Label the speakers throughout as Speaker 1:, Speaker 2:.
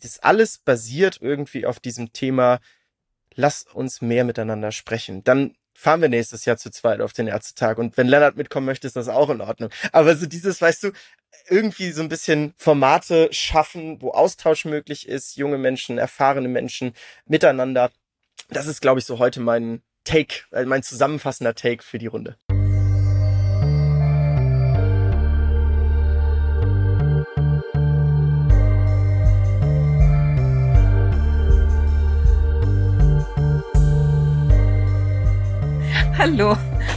Speaker 1: das alles basiert irgendwie auf diesem Thema, lass uns mehr miteinander sprechen. Dann fahren wir nächstes Jahr zu zweit auf den Ärztetag. Und wenn Lennart mitkommen möchte, ist das auch in Ordnung. Aber so dieses, weißt du, irgendwie so ein bisschen Formate schaffen, wo Austausch möglich ist, junge Menschen, erfahrene Menschen miteinander. Das ist, glaube ich, so heute mein Take, äh, mein zusammenfassender Take für die Runde.
Speaker 2: Hallo,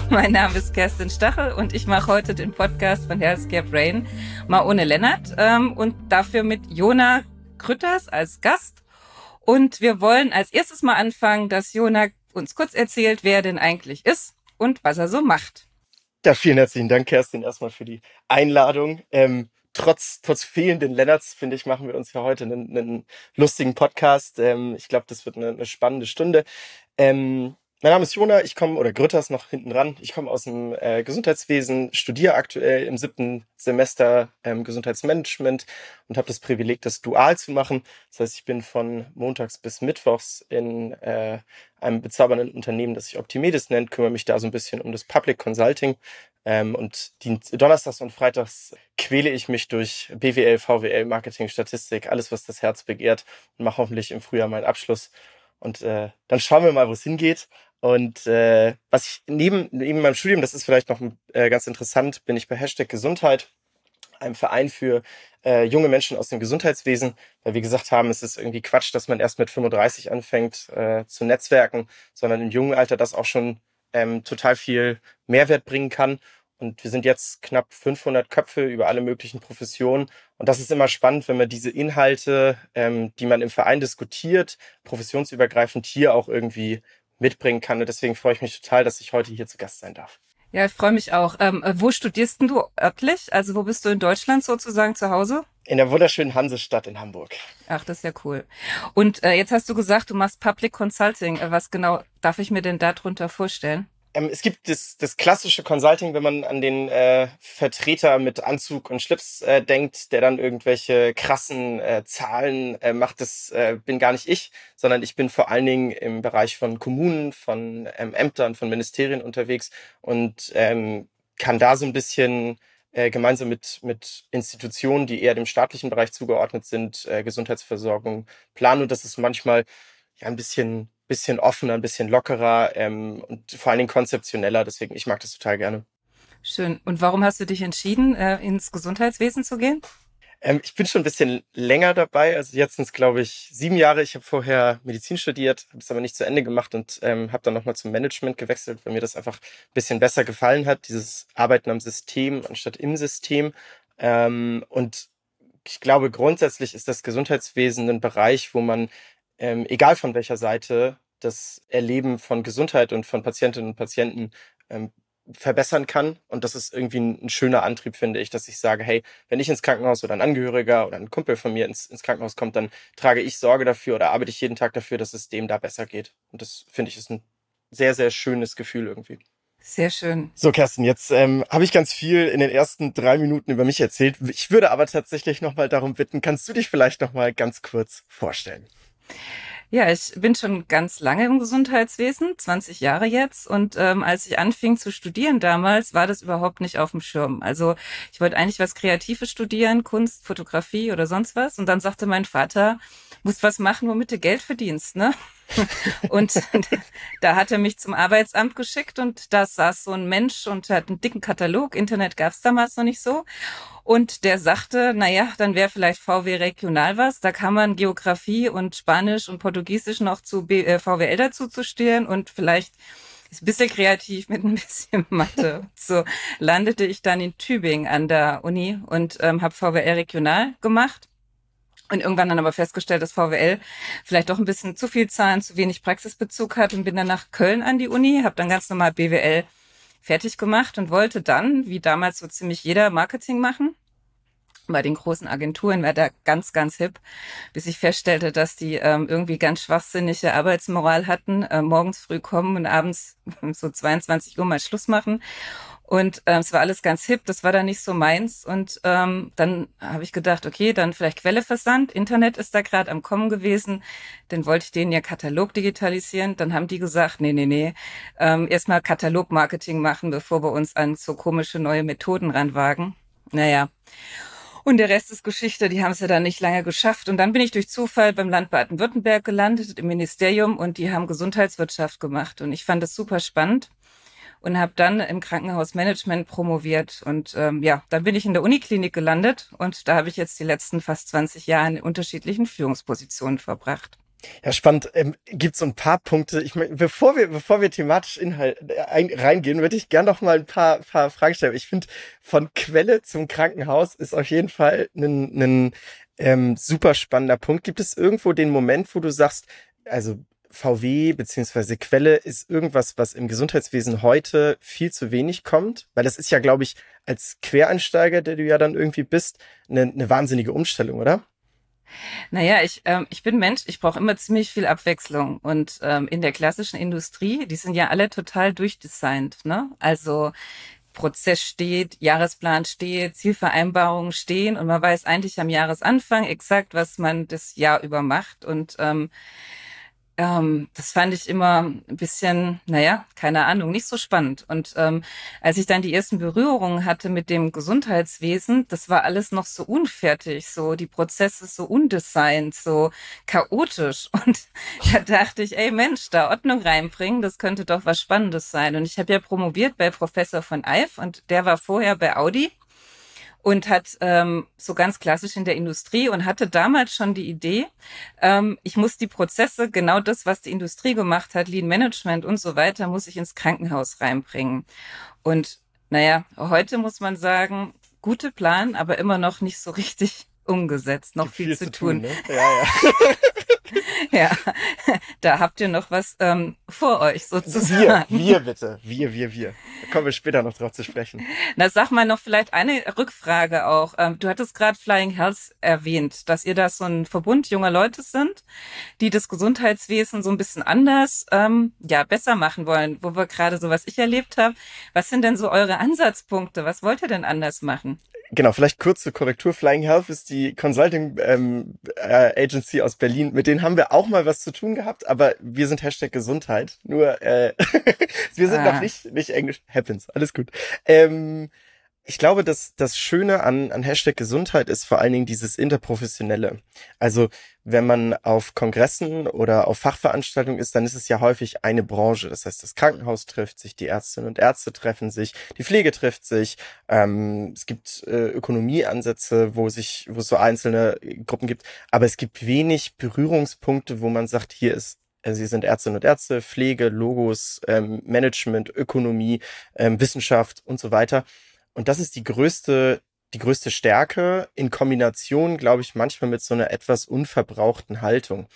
Speaker 2: mein Name ist Kerstin Stachel und ich mache heute den Podcast von Healthcare Brain mal ohne Lennart ähm, und dafür mit Jona Krütters als Gast. Und wir wollen als erstes mal anfangen, dass Jona uns kurz erzählt, wer denn eigentlich ist und was er so macht.
Speaker 1: Ja, vielen herzlichen Dank, Kerstin, erstmal für die Einladung. Ähm, trotz, trotz fehlenden Lennarts, finde ich, machen wir uns ja heute einen, einen lustigen Podcast. Ähm, ich glaube, das wird eine, eine spannende Stunde. Ähm, mein Name ist Jona, ich komme, oder Grütters noch hinten dran. Ich komme aus dem äh, Gesundheitswesen, studiere aktuell im siebten Semester ähm, Gesundheitsmanagement und habe das Privileg, das dual zu machen. Das heißt, ich bin von montags bis mittwochs in äh, einem bezaubernden Unternehmen, das sich Optimedis nennt, kümmere mich da so ein bisschen um das Public Consulting. Ähm, und die, donnerstags und freitags quäle ich mich durch BWL, VWL, Marketing, Statistik, alles, was das Herz begehrt und mache hoffentlich im Frühjahr meinen Abschluss. Und äh, dann schauen wir mal, wo es hingeht. Und äh, was ich neben, neben meinem Studium, das ist vielleicht noch äh, ganz interessant, bin ich bei Hashtag Gesundheit, einem Verein für äh, junge Menschen aus dem Gesundheitswesen, weil wir gesagt haben, es ist irgendwie Quatsch, dass man erst mit 35 anfängt äh, zu netzwerken, sondern im jungen Alter das auch schon ähm, total viel Mehrwert bringen kann. Und wir sind jetzt knapp 500 Köpfe über alle möglichen Professionen. Und das ist immer spannend, wenn man diese Inhalte, ähm, die man im Verein diskutiert, professionsübergreifend hier auch irgendwie mitbringen kann. Und deswegen freue ich mich total, dass ich heute hier zu Gast sein darf.
Speaker 2: Ja, ich freue mich auch. Ähm, wo studierst denn du örtlich? Also wo bist du in Deutschland sozusagen zu Hause?
Speaker 1: In der wunderschönen Hansestadt in Hamburg.
Speaker 2: Ach, das ist ja cool. Und äh, jetzt hast du gesagt, du machst Public Consulting. Äh, was genau darf ich mir denn darunter vorstellen?
Speaker 1: Ähm, es gibt das, das klassische Consulting, wenn man an den äh, Vertreter mit Anzug und Schlips äh, denkt, der dann irgendwelche krassen äh, Zahlen äh, macht. Das äh, bin gar nicht ich, sondern ich bin vor allen Dingen im Bereich von Kommunen, von ähm, Ämtern, von Ministerien unterwegs und ähm, kann da so ein bisschen äh, gemeinsam mit, mit Institutionen, die eher dem staatlichen Bereich zugeordnet sind, äh, Gesundheitsversorgung planen. Und das ist manchmal ja ein bisschen bisschen offener, ein bisschen lockerer ähm, und vor allen Dingen konzeptioneller. Deswegen, ich mag das total gerne.
Speaker 2: Schön. Und warum hast du dich entschieden, äh, ins Gesundheitswesen zu gehen?
Speaker 1: Ähm, ich bin schon ein bisschen länger dabei. Also jetzt sind es, glaube ich, sieben Jahre. Ich habe vorher Medizin studiert, habe es aber nicht zu Ende gemacht und ähm, habe dann nochmal zum Management gewechselt, weil mir das einfach ein bisschen besser gefallen hat, dieses Arbeiten am System anstatt im System. Ähm, und ich glaube, grundsätzlich ist das Gesundheitswesen ein Bereich, wo man, ähm, egal von welcher Seite, das Erleben von Gesundheit und von Patientinnen und Patienten ähm, verbessern kann. Und das ist irgendwie ein, ein, schöner Antrieb, finde ich, dass ich sage, hey, wenn ich ins Krankenhaus oder ein Angehöriger oder ein Kumpel von mir ins, ins Krankenhaus kommt, dann trage ich Sorge dafür oder arbeite ich jeden Tag dafür, dass es dem da besser geht. Und das finde ich ist ein sehr, sehr schönes Gefühl irgendwie.
Speaker 2: Sehr schön.
Speaker 1: So, Kerstin, jetzt ähm, habe ich ganz viel in den ersten drei Minuten über mich erzählt. Ich würde aber tatsächlich nochmal darum bitten, kannst du dich vielleicht nochmal ganz kurz vorstellen?
Speaker 2: Ja, ich bin schon ganz lange im Gesundheitswesen, 20 Jahre jetzt. Und ähm, als ich anfing zu studieren damals, war das überhaupt nicht auf dem Schirm. Also ich wollte eigentlich was Kreatives studieren, Kunst, Fotografie oder sonst was. Und dann sagte mein Vater, musst was machen, womit du Geld verdienst, ne? und da hat er mich zum Arbeitsamt geschickt und da saß so ein Mensch und hat einen dicken Katalog. Internet gab's damals noch nicht so. Und der sagte, na ja, dann wäre vielleicht VW Regional was. Da kann man Geografie und Spanisch und Portugiesisch noch zu B äh, VWL dazu zu stehen und vielleicht ist ein bisschen kreativ mit ein bisschen Mathe. So landete ich dann in Tübingen an der Uni und ähm, habe VWL Regional gemacht. Und irgendwann dann aber festgestellt, dass VWL vielleicht doch ein bisschen zu viel Zahlen, zu wenig Praxisbezug hat und bin dann nach Köln an die Uni, habe dann ganz normal BWL fertig gemacht und wollte dann, wie damals so ziemlich jeder, Marketing machen. Bei den großen Agenturen war da ganz, ganz hip, bis ich feststellte, dass die ähm, irgendwie ganz schwachsinnige Arbeitsmoral hatten, äh, morgens früh kommen und abends so 22 Uhr mal Schluss machen Und ähm, es war alles ganz hip, das war dann nicht so meins. Und ähm, dann habe ich gedacht, okay, dann vielleicht Quelleversand. Internet ist da gerade am Kommen gewesen. Dann wollte ich denen ja Katalog digitalisieren. Dann haben die gesagt, nee, nee, nee, ähm, erstmal Katalogmarketing machen, bevor wir uns an so komische neue Methoden ranwagen. Naja. Und der Rest ist Geschichte, die haben es ja dann nicht lange geschafft. Und dann bin ich durch Zufall beim Land Baden-Württemberg gelandet, im Ministerium, und die haben Gesundheitswirtschaft gemacht. Und ich fand das super spannend und habe dann im Krankenhausmanagement promoviert. Und ähm, ja, dann bin ich in der Uniklinik gelandet und da habe ich jetzt die letzten fast 20 Jahre in unterschiedlichen Führungspositionen verbracht.
Speaker 1: Ja, spannend. Ähm, Gibt so ein paar Punkte. Ich meine, bevor wir, bevor wir thematisch Inhalt äh, ein, reingehen, würde ich gerne noch mal ein paar, paar Fragen stellen. Ich finde, von Quelle zum Krankenhaus ist auf jeden Fall ein, ein ähm, super spannender Punkt. Gibt es irgendwo den Moment, wo du sagst, also VW beziehungsweise Quelle ist irgendwas, was im Gesundheitswesen heute viel zu wenig kommt? Weil das ist ja, glaube ich, als Quereinsteiger, der du ja dann irgendwie bist, eine, eine wahnsinnige Umstellung, oder?
Speaker 2: Naja, ich, ähm, ich bin Mensch, ich brauche immer ziemlich viel Abwechslung. Und ähm, in der klassischen Industrie, die sind ja alle total durchdesignt. Ne? Also Prozess steht, Jahresplan steht, Zielvereinbarungen stehen und man weiß eigentlich am Jahresanfang exakt, was man das Jahr über macht. Und ähm, ähm, das fand ich immer ein bisschen, naja, keine Ahnung, nicht so spannend. Und ähm, als ich dann die ersten Berührungen hatte mit dem Gesundheitswesen, das war alles noch so unfertig, so die Prozesse so undesignt, so chaotisch. Und da dachte ich, ey Mensch, da Ordnung reinbringen, das könnte doch was Spannendes sein. Und ich habe ja promoviert bei Professor von Eif und der war vorher bei Audi und hat ähm, so ganz klassisch in der Industrie und hatte damals schon die Idee, ähm, ich muss die Prozesse, genau das, was die Industrie gemacht hat, Lean Management und so weiter, muss ich ins Krankenhaus reinbringen. Und naja, heute muss man sagen, gute Plan, aber immer noch nicht so richtig umgesetzt, noch viel, viel, zu tun. tun ne? Ja, ja. ja, da habt ihr noch was ähm, vor euch sozusagen.
Speaker 1: Wir, wir bitte, wir, wir, wir. Da kommen wir später noch drauf zu sprechen.
Speaker 2: Na, sag mal noch vielleicht eine Rückfrage auch. Ähm, du hattest gerade Flying Health erwähnt, dass ihr da so ein Verbund junger Leute sind, die das Gesundheitswesen so ein bisschen anders, ähm, ja, besser machen wollen, wo wir gerade so, was ich erlebt habe. Was sind denn so eure Ansatzpunkte? Was wollt ihr denn anders machen?
Speaker 1: Genau, vielleicht kurze Korrektur. Flying Health ist die Consulting ähm, äh, Agency aus Berlin. Mit denen haben wir auch mal was zu tun gehabt, aber wir sind Hashtag Gesundheit. Nur äh, wir sind ah. noch nicht, nicht Englisch. Happens, alles gut. Ähm, ich glaube, dass das Schöne an, an Hashtag Gesundheit ist vor allen Dingen dieses Interprofessionelle. Also wenn man auf Kongressen oder auf Fachveranstaltungen ist, dann ist es ja häufig eine Branche. Das heißt, das Krankenhaus trifft sich, die Ärztinnen und Ärzte treffen sich, die Pflege trifft sich. Ähm, es gibt äh, Ökonomieansätze, wo sich, wo es so einzelne Gruppen gibt. Aber es gibt wenig Berührungspunkte, wo man sagt, hier ist also Sie sind Ärztinnen und Ärzte, Pflege, Logos, ähm, Management, Ökonomie, ähm, Wissenschaft und so weiter. Und das ist die größte, die größte Stärke in Kombination, glaube ich, manchmal mit so einer etwas unverbrauchten Haltung.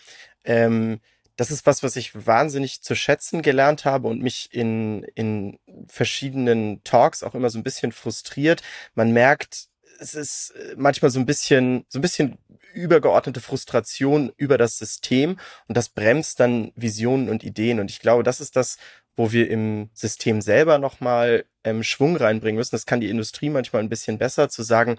Speaker 1: Ähm, das ist was, was ich wahnsinnig zu schätzen gelernt habe und mich in, in verschiedenen Talks auch immer so ein bisschen frustriert. Man merkt, es ist manchmal so ein bisschen, so ein bisschen übergeordnete Frustration über das System und das bremst dann Visionen und Ideen. Und ich glaube, das ist das, wo wir im System selber nochmal ähm, Schwung reinbringen müssen. Das kann die Industrie manchmal ein bisschen besser, zu sagen,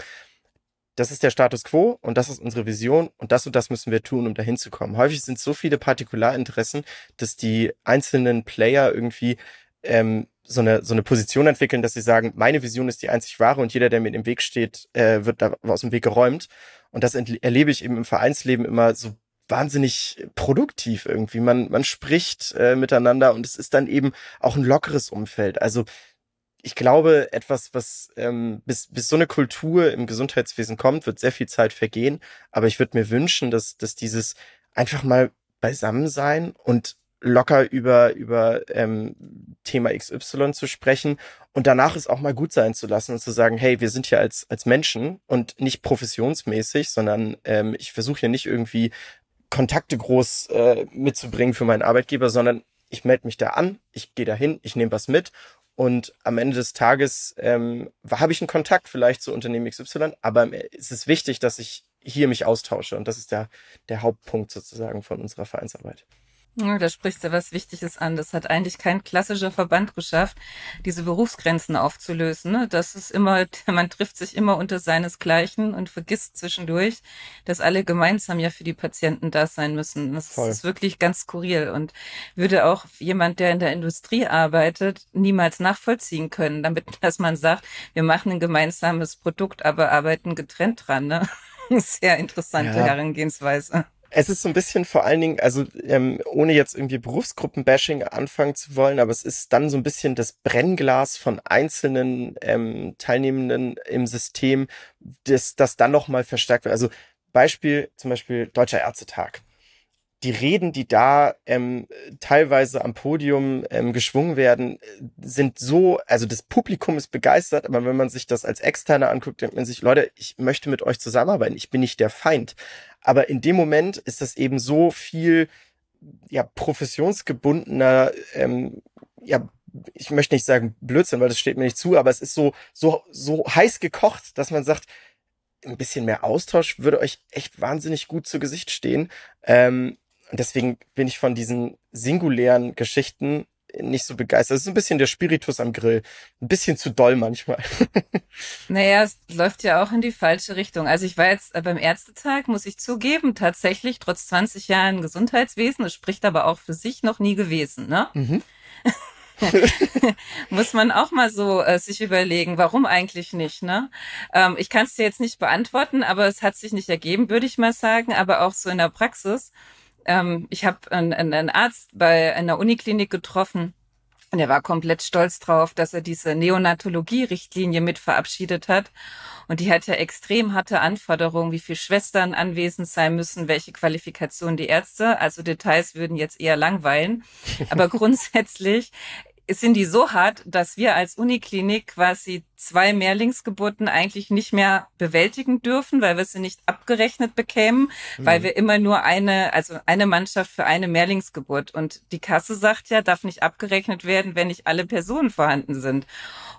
Speaker 1: das ist der Status quo und das ist unsere Vision und das und das müssen wir tun, um dahin zu kommen. Häufig sind so viele Partikularinteressen, dass die einzelnen Player irgendwie ähm, so eine, so eine Position entwickeln, dass sie sagen, meine Vision ist die einzig wahre und jeder, der mir im Weg steht, äh, wird da aus dem Weg geräumt. Und das erlebe ich eben im Vereinsleben immer so wahnsinnig produktiv irgendwie. Man, man spricht äh, miteinander und es ist dann eben auch ein lockeres Umfeld. Also ich glaube, etwas, was ähm, bis, bis so eine Kultur im Gesundheitswesen kommt, wird sehr viel Zeit vergehen. Aber ich würde mir wünschen, dass, dass dieses einfach mal beisammen sein und locker über, über ähm, Thema XY zu sprechen und danach es auch mal gut sein zu lassen und zu sagen, hey, wir sind hier als, als Menschen und nicht professionsmäßig, sondern ähm, ich versuche hier nicht irgendwie Kontakte groß äh, mitzubringen für meinen Arbeitgeber, sondern ich melde mich da an, ich gehe da hin, ich nehme was mit und am Ende des Tages ähm, habe ich einen Kontakt vielleicht zu Unternehmen XY, aber es ist wichtig, dass ich hier mich austausche und das ist der, der Hauptpunkt sozusagen von unserer Vereinsarbeit.
Speaker 2: Ja, da sprichst du was Wichtiges an. Das hat eigentlich kein klassischer Verband geschafft, diese Berufsgrenzen aufzulösen. Ne? Das ist immer, man trifft sich immer unter seinesgleichen und vergisst zwischendurch, dass alle gemeinsam ja für die Patienten da sein müssen. Das Voll. ist wirklich ganz skurril und würde auch jemand, der in der Industrie arbeitet, niemals nachvollziehen können, damit, dass man sagt, wir machen ein gemeinsames Produkt, aber arbeiten getrennt dran. Ne? Sehr interessante ja. Herangehensweise.
Speaker 1: Es ist so ein bisschen vor allen Dingen, also ähm, ohne jetzt irgendwie Berufsgruppenbashing anfangen zu wollen, aber es ist dann so ein bisschen das Brennglas von einzelnen ähm, Teilnehmenden im System, das, das dann nochmal verstärkt wird. Also Beispiel zum Beispiel Deutscher Ärztetag die Reden, die da ähm, teilweise am Podium ähm, geschwungen werden, sind so, also das Publikum ist begeistert, aber wenn man sich das als Externer anguckt, denkt man sich, Leute, ich möchte mit euch zusammenarbeiten, ich bin nicht der Feind. Aber in dem Moment ist das eben so viel ja professionsgebundener, ähm, ja ich möchte nicht sagen Blödsinn, weil das steht mir nicht zu, aber es ist so so so heiß gekocht, dass man sagt, ein bisschen mehr Austausch würde euch echt wahnsinnig gut zu Gesicht stehen. Ähm, deswegen bin ich von diesen singulären Geschichten nicht so begeistert. Das ist ein bisschen der Spiritus am Grill. Ein bisschen zu doll manchmal.
Speaker 2: naja, es läuft ja auch in die falsche Richtung. Also ich war jetzt beim Ärztetag, muss ich zugeben, tatsächlich trotz 20 Jahren Gesundheitswesen, das spricht aber auch für sich noch nie gewesen, ne? Mhm. muss man auch mal so äh, sich überlegen, warum eigentlich nicht, ne? Ähm, ich kann es dir jetzt nicht beantworten, aber es hat sich nicht ergeben, würde ich mal sagen, aber auch so in der Praxis ähm, ich habe einen, einen Arzt bei einer Uniklinik getroffen, und er war komplett stolz drauf, dass er diese Neonatologie-Richtlinie mit verabschiedet hat. Und die hat ja extrem harte Anforderungen, wie viele Schwestern anwesend sein müssen, welche Qualifikation die Ärzte. Also Details würden jetzt eher langweilen. Aber grundsätzlich sind die so hart, dass wir als Uniklinik quasi zwei Mehrlingsgeburten eigentlich nicht mehr bewältigen dürfen, weil wir sie nicht abgerechnet bekämen, mhm. weil wir immer nur eine, also eine Mannschaft für eine Mehrlingsgeburt. Und die Kasse sagt ja, darf nicht abgerechnet werden, wenn nicht alle Personen vorhanden sind.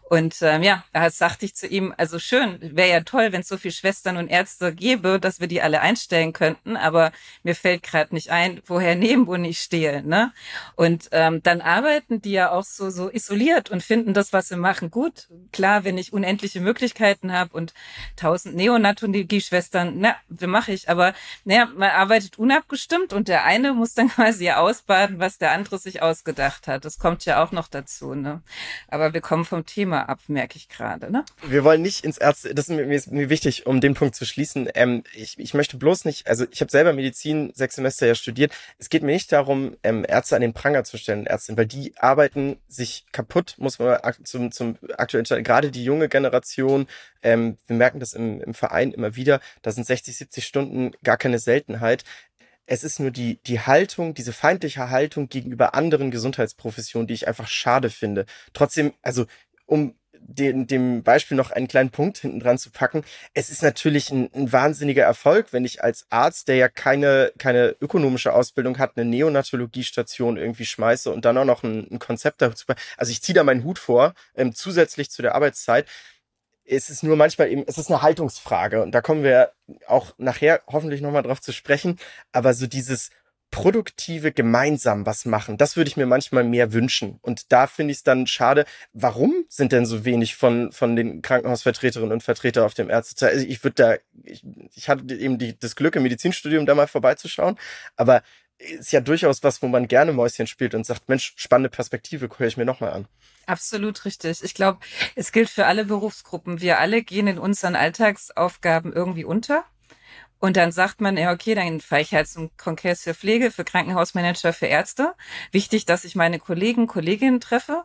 Speaker 2: Und ähm, ja, da sagte ich zu ihm, also schön, wäre ja toll, wenn es so viele Schwestern und Ärzte gäbe, dass wir die alle einstellen könnten, aber mir fällt gerade nicht ein, woher nehmen, wo ich stehe. Ne? Und ähm, dann arbeiten die ja auch so, so isoliert und finden das, was sie machen, gut. Klar, wenn ich unendliche Möglichkeiten habe und tausend Neonatologie-Schwestern, na, mache ich? Aber naja, man arbeitet unabgestimmt und der eine muss dann quasi ausbaden, was der andere sich ausgedacht hat. Das kommt ja auch noch dazu. Ne? Aber wir kommen vom Thema ab, merke ich gerade. Ne?
Speaker 1: Wir wollen nicht ins Ärzte, das ist mir, ist mir wichtig, um den Punkt zu schließen. Ähm, ich, ich möchte bloß nicht, also ich habe selber Medizin sechs Semester ja studiert. Es geht mir nicht darum, ähm, Ärzte an den Pranger zu stellen, Ärztinnen, weil die arbeiten sich kaputt, muss man zum, zum aktuellen gerade die junge Generation, ähm, wir merken das im, im Verein immer wieder, da sind 60, 70 Stunden gar keine Seltenheit es ist nur die, die Haltung, diese feindliche Haltung gegenüber anderen Gesundheitsprofessionen, die ich einfach schade finde. Trotzdem, also um den, dem Beispiel noch einen kleinen Punkt hinten dran zu packen. Es ist natürlich ein, ein, wahnsinniger Erfolg, wenn ich als Arzt, der ja keine, keine ökonomische Ausbildung hat, eine Neonatologiestation irgendwie schmeiße und dann auch noch ein, ein Konzept dazu. Also ich ziehe da meinen Hut vor, ähm, zusätzlich zu der Arbeitszeit. Es ist nur manchmal eben, es ist eine Haltungsfrage und da kommen wir auch nachher hoffentlich nochmal drauf zu sprechen. Aber so dieses, produktive gemeinsam was machen. Das würde ich mir manchmal mehr wünschen. Und da finde ich es dann schade. Warum sind denn so wenig von, von den Krankenhausvertreterinnen und Vertretern auf dem Ärzteteil? Also ich würde da, ich, ich hatte eben die, das Glück, im Medizinstudium da mal vorbeizuschauen. Aber ist ja durchaus was, wo man gerne Mäuschen spielt und sagt, Mensch, spannende Perspektive, höre ich mir nochmal an.
Speaker 2: Absolut richtig. Ich glaube, es gilt für alle Berufsgruppen. Wir alle gehen in unseren Alltagsaufgaben irgendwie unter. Und dann sagt man, ja, okay, dann fahre ich halt zum Kongress für Pflege, für Krankenhausmanager, für Ärzte. Wichtig, dass ich meine Kollegen, Kolleginnen treffe.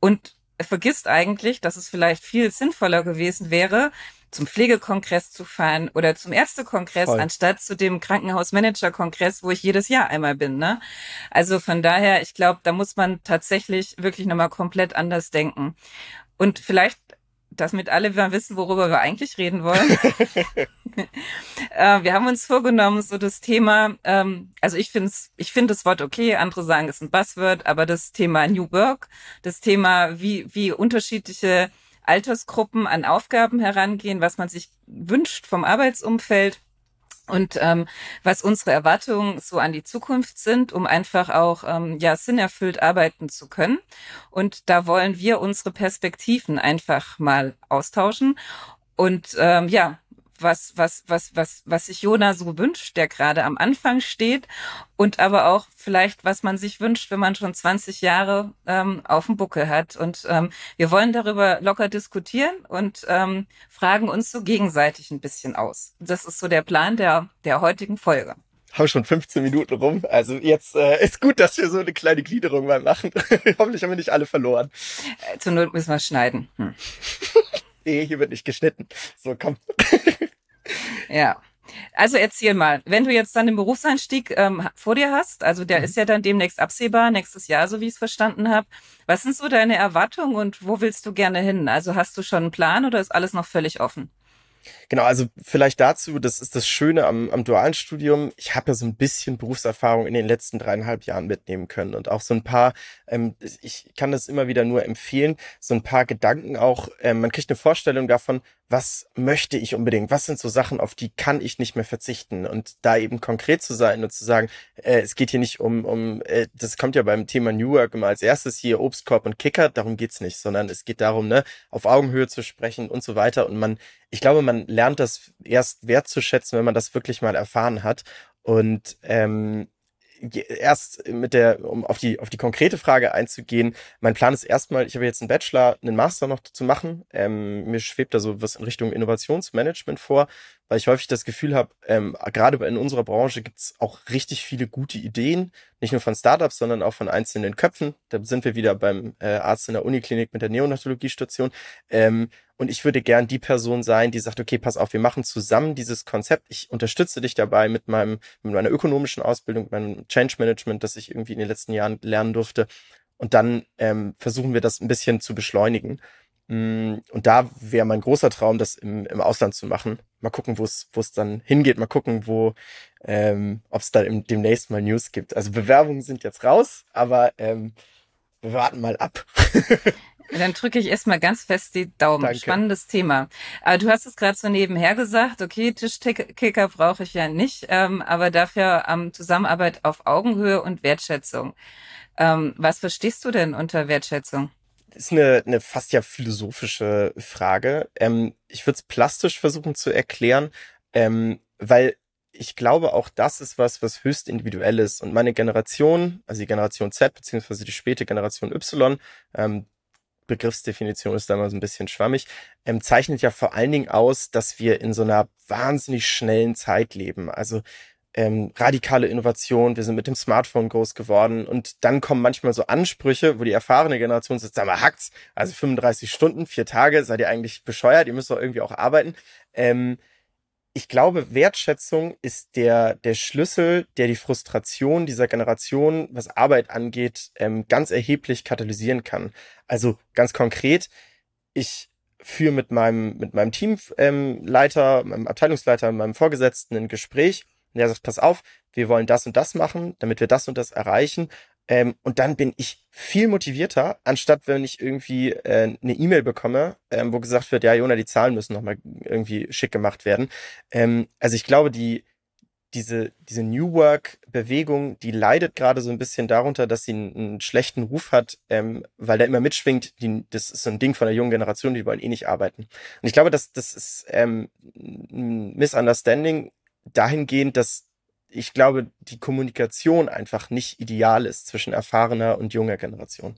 Speaker 2: Und vergisst eigentlich, dass es vielleicht viel sinnvoller gewesen wäre, zum Pflegekongress zu fahren oder zum Ärztekongress, Voll. anstatt zu dem Krankenhausmanager-Kongress, wo ich jedes Jahr einmal bin. Ne? Also von daher, ich glaube, da muss man tatsächlich wirklich nochmal komplett anders denken. Und vielleicht damit alle mal wissen, worüber wir eigentlich reden wollen. äh, wir haben uns vorgenommen, so das Thema, ähm, also ich finde ich finde das Wort okay, andere sagen, es ist ein Buzzword, aber das Thema New Work, das Thema, wie, wie unterschiedliche Altersgruppen an Aufgaben herangehen, was man sich wünscht vom Arbeitsumfeld, und ähm, was unsere Erwartungen so an die Zukunft sind, um einfach auch ähm, ja sinnerfüllt arbeiten zu können. Und da wollen wir unsere Perspektiven einfach mal austauschen und ähm, ja was, was, was, was, was sich Jona so wünscht, der gerade am Anfang steht und aber auch vielleicht, was man sich wünscht, wenn man schon 20 Jahre ähm, auf dem Buckel hat. Und ähm, wir wollen darüber locker diskutieren und ähm, fragen uns so gegenseitig ein bisschen aus. Das ist so der Plan der, der heutigen Folge
Speaker 1: haben schon 15 Minuten rum. Also jetzt äh, ist gut, dass wir so eine kleine Gliederung mal machen. Hoffentlich haben wir nicht alle verloren.
Speaker 2: Äh, zur Not müssen wir schneiden. Hm.
Speaker 1: nee, hier wird nicht geschnitten. So, komm.
Speaker 2: Ja. Also erzähl mal, wenn du jetzt dann den Berufseinstieg ähm, vor dir hast, also der mhm. ist ja dann demnächst absehbar, nächstes Jahr, so wie ich es verstanden habe. Was sind so deine Erwartungen und wo willst du gerne hin? Also hast du schon einen Plan oder ist alles noch völlig offen?
Speaker 1: Genau, also vielleicht dazu, das ist das Schöne am, am dualen Studium. Ich habe ja so ein bisschen Berufserfahrung in den letzten dreieinhalb Jahren mitnehmen können und auch so ein paar, ähm, ich kann das immer wieder nur empfehlen, so ein paar Gedanken auch, ähm, man kriegt eine Vorstellung davon, was möchte ich unbedingt, was sind so Sachen, auf die kann ich nicht mehr verzichten? Und da eben konkret zu sein und zu sagen, äh, es geht hier nicht um, um äh, das kommt ja beim Thema New Work immer als erstes hier Obstkorb und Kicker, darum geht's nicht, sondern es geht darum, ne, auf Augenhöhe zu sprechen und so weiter. Und man, ich glaube, man lernt das erst wertzuschätzen, wenn man das wirklich mal erfahren hat. Und ähm, erst mit der, um auf die, auf die konkrete Frage einzugehen, mein Plan ist erstmal, ich habe jetzt einen Bachelor, einen Master noch zu machen. Ähm, mir schwebt da so was in Richtung Innovationsmanagement vor, weil ich häufig das Gefühl habe, ähm, gerade in unserer Branche gibt es auch richtig viele gute Ideen, nicht nur von Startups, sondern auch von einzelnen Köpfen. Da sind wir wieder beim äh, Arzt in der Uniklinik mit der Neonatologiestation. Ähm, und ich würde gern die Person sein, die sagt, okay, pass auf, wir machen zusammen dieses Konzept. Ich unterstütze dich dabei mit meinem, mit meiner ökonomischen Ausbildung, mit meinem Change Management, das ich irgendwie in den letzten Jahren lernen durfte. Und dann ähm, versuchen wir das ein bisschen zu beschleunigen. Mm, und da wäre mein großer Traum, das im, im Ausland zu machen. Mal gucken, wo es wo es dann hingeht. Mal gucken, wo ähm, ob es da im, demnächst mal News gibt. Also Bewerbungen sind jetzt raus, aber ähm, wir warten mal ab.
Speaker 2: Dann drücke ich erstmal ganz fest die Daumen. Danke. Spannendes Thema. Aber du hast es gerade so nebenher gesagt, okay, Tischkicker brauche ich ja nicht, ähm, aber dafür ähm, Zusammenarbeit auf Augenhöhe und Wertschätzung. Ähm, was verstehst du denn unter Wertschätzung?
Speaker 1: Ist eine, eine fast ja philosophische Frage. Ähm, ich würde es plastisch versuchen zu erklären, ähm, weil ich glaube, auch das ist was, was höchst individuell ist. Und meine Generation, also die Generation Z, beziehungsweise die späte Generation Y, ähm, Begriffsdefinition ist da mal so ein bisschen schwammig, ähm, zeichnet ja vor allen Dingen aus, dass wir in so einer wahnsinnig schnellen Zeit leben. Also ähm, radikale Innovation, wir sind mit dem Smartphone groß geworden und dann kommen manchmal so Ansprüche, wo die erfahrene Generation sagt, sag mal, hackt's, also 35 Stunden, vier Tage, seid ihr eigentlich bescheuert, ihr müsst doch irgendwie auch arbeiten. Ähm, ich glaube, Wertschätzung ist der, der Schlüssel, der die Frustration dieser Generation, was Arbeit angeht, ähm, ganz erheblich katalysieren kann. Also ganz konkret, ich führe mit meinem, mit meinem Teamleiter, ähm, meinem Abteilungsleiter, meinem Vorgesetzten ein Gespräch und der sagt, pass auf, wir wollen das und das machen, damit wir das und das erreichen. Ähm, und dann bin ich viel motivierter, anstatt wenn ich irgendwie äh, eine E-Mail bekomme, ähm, wo gesagt wird, ja, Jona, die Zahlen müssen nochmal irgendwie schick gemacht werden. Ähm, also ich glaube, die, diese, diese New Work-Bewegung, die leidet gerade so ein bisschen darunter, dass sie einen, einen schlechten Ruf hat, ähm, weil der immer mitschwingt, die, das ist so ein Ding von der jungen Generation, die wollen eh nicht arbeiten. Und ich glaube, dass das ist ähm, ein Misunderstanding dahingehend, dass ich glaube, die Kommunikation einfach nicht ideal ist zwischen erfahrener und junger Generation.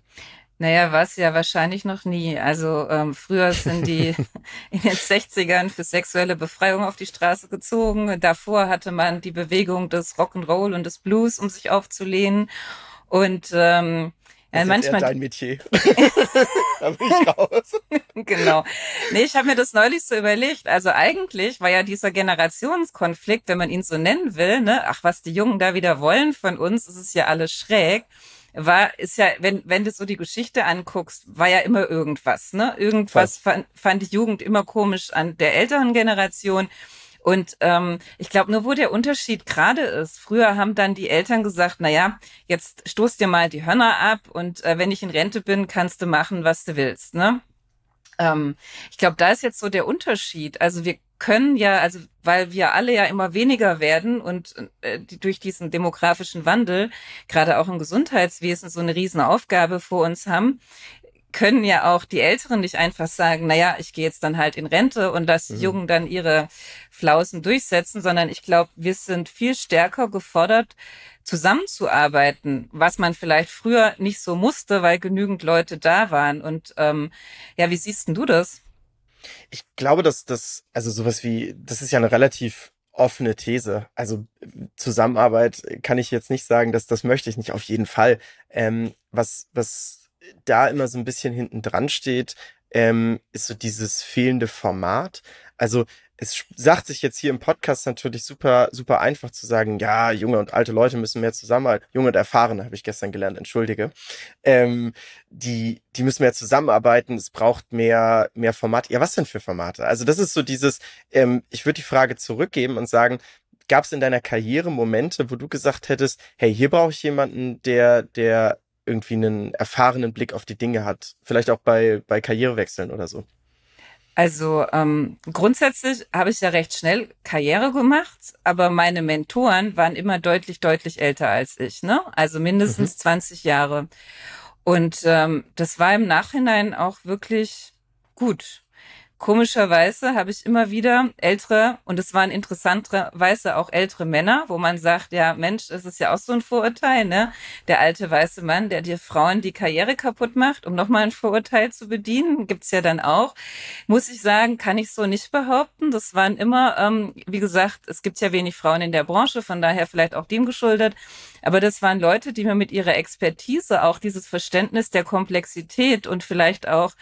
Speaker 2: Naja, war es ja wahrscheinlich noch nie. Also ähm, früher sind die in den 60ern für sexuelle Befreiung auf die Straße gezogen. Davor hatte man die Bewegung des Rock'n'Roll und des Blues, um sich aufzulehnen. Und ähm,
Speaker 1: das ist manchmal dein Metier. da bin ich raus.
Speaker 2: genau. Nee, ich habe mir das neulich so überlegt. Also eigentlich war ja dieser Generationskonflikt, wenn man ihn so nennen will, ne, ach, was die Jungen da wieder wollen von uns, ist es ja alles schräg. War, ist ja, wenn, wenn du so die Geschichte anguckst, war ja immer irgendwas, ne? Irgendwas fand, fand die Jugend immer komisch an der älteren Generation. Und ähm, ich glaube, nur wo der Unterschied gerade ist, früher haben dann die Eltern gesagt, na ja, jetzt stoß dir mal die Hörner ab und äh, wenn ich in Rente bin, kannst du machen, was du willst. Ne? Ähm, ich glaube, da ist jetzt so der Unterschied. Also wir können ja, also weil wir alle ja immer weniger werden und äh, die, durch diesen demografischen Wandel, gerade auch im Gesundheitswesen, so eine Riesenaufgabe vor uns haben, können ja auch die Älteren nicht einfach sagen, naja, ich gehe jetzt dann halt in Rente und lasse die mhm. Jungen dann ihre Flausen durchsetzen, sondern ich glaube, wir sind viel stärker gefordert, zusammenzuarbeiten, was man vielleicht früher nicht so musste, weil genügend Leute da waren. Und ähm, ja, wie siehst denn du das?
Speaker 1: Ich glaube, dass das, also sowas wie, das ist ja eine relativ offene These. Also Zusammenarbeit kann ich jetzt nicht sagen, dass das möchte ich nicht, auf jeden Fall. Ähm, was, was da immer so ein bisschen hinten dran steht, ähm, ist so dieses fehlende Format. Also es sagt sich jetzt hier im Podcast natürlich super, super einfach zu sagen, ja, junge und alte Leute müssen mehr zusammenarbeiten. Junge und Erfahrene habe ich gestern gelernt, entschuldige. Ähm, die, die müssen mehr zusammenarbeiten. Es braucht mehr, mehr Formate. Ja, was denn für Formate? Also das ist so dieses, ähm, ich würde die Frage zurückgeben und sagen, gab es in deiner Karriere Momente, wo du gesagt hättest, hey, hier brauche ich jemanden, der, der irgendwie einen erfahrenen Blick auf die Dinge hat. Vielleicht auch bei, bei Karrierewechseln oder so.
Speaker 2: Also ähm, grundsätzlich habe ich ja recht schnell Karriere gemacht, aber meine Mentoren waren immer deutlich, deutlich älter als ich, ne? Also mindestens mhm. 20 Jahre. Und ähm, das war im Nachhinein auch wirklich gut. Komischerweise habe ich immer wieder ältere, und es waren interessanterweise auch ältere Männer, wo man sagt, ja, Mensch, das ist ja auch so ein Vorurteil, ne? Der alte weiße Mann, der dir Frauen die Karriere kaputt macht, um nochmal ein Vorurteil zu bedienen, gibt's ja dann auch. Muss ich sagen, kann ich so nicht behaupten. Das waren immer, ähm, wie gesagt, es gibt ja wenig Frauen in der Branche, von daher vielleicht auch dem geschuldet. Aber das waren Leute, die mir mit ihrer Expertise auch dieses Verständnis der Komplexität und vielleicht auch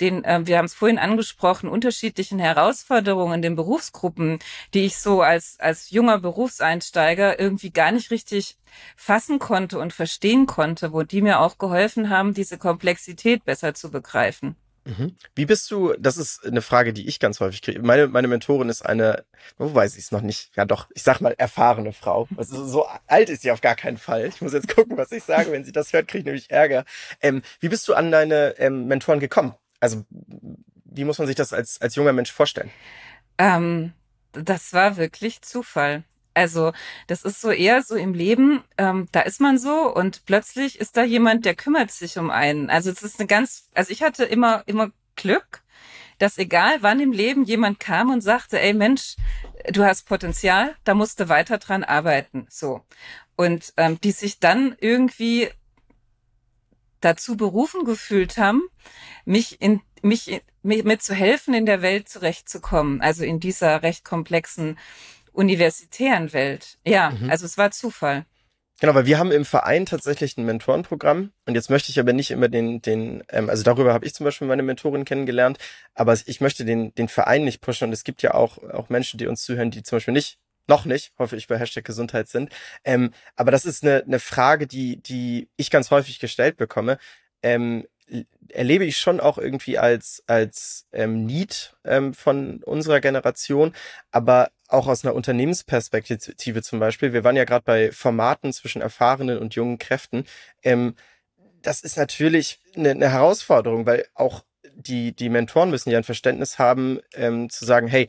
Speaker 2: den, äh, wir haben es vorhin angesprochen, unterschiedlichen Herausforderungen in den Berufsgruppen, die ich so als, als junger Berufseinsteiger irgendwie gar nicht richtig fassen konnte und verstehen konnte, wo die mir auch geholfen haben, diese Komplexität besser zu begreifen.
Speaker 1: Mhm. Wie bist du, das ist eine Frage, die ich ganz häufig kriege. Meine, meine Mentorin ist eine, wo weiß ich es noch nicht, ja doch, ich sag mal erfahrene Frau. Also so alt ist sie auf gar keinen Fall. Ich muss jetzt gucken, was ich sage. Wenn sie das hört, kriege ich nämlich Ärger. Ähm, wie bist du an deine ähm, Mentoren gekommen? Also wie muss man sich das als, als junger Mensch vorstellen?
Speaker 2: Ähm, das war wirklich Zufall. Also das ist so eher so im Leben, ähm, da ist man so und plötzlich ist da jemand, der kümmert sich um einen. Also es ist eine ganz, also ich hatte immer, immer Glück, dass egal wann im Leben jemand kam und sagte, ey Mensch, du hast Potenzial, da musst du weiter dran arbeiten. So. Und ähm, die sich dann irgendwie dazu berufen gefühlt haben, mich in mich, mich mit zu helfen, in der Welt zurechtzukommen, also in dieser recht komplexen universitären Welt. Ja, mhm. also es war Zufall.
Speaker 1: Genau, weil wir haben im Verein tatsächlich ein Mentorenprogramm und jetzt möchte ich aber nicht immer den, den, ähm, also darüber habe ich zum Beispiel meine Mentorin kennengelernt, aber ich möchte den, den Verein nicht pushen und es gibt ja auch, auch Menschen, die uns zuhören, die zum Beispiel nicht noch nicht, hoffe ich, bei Hashtag Gesundheit sind. Ähm, aber das ist eine, eine Frage, die, die ich ganz häufig gestellt bekomme. Ähm, erlebe ich schon auch irgendwie als, als ähm, Need ähm, von unserer Generation, aber auch aus einer Unternehmensperspektive zum Beispiel. Wir waren ja gerade bei Formaten zwischen erfahrenen und jungen Kräften. Ähm, das ist natürlich eine, eine Herausforderung, weil auch die, die Mentoren müssen ja ein Verständnis haben, ähm, zu sagen, hey,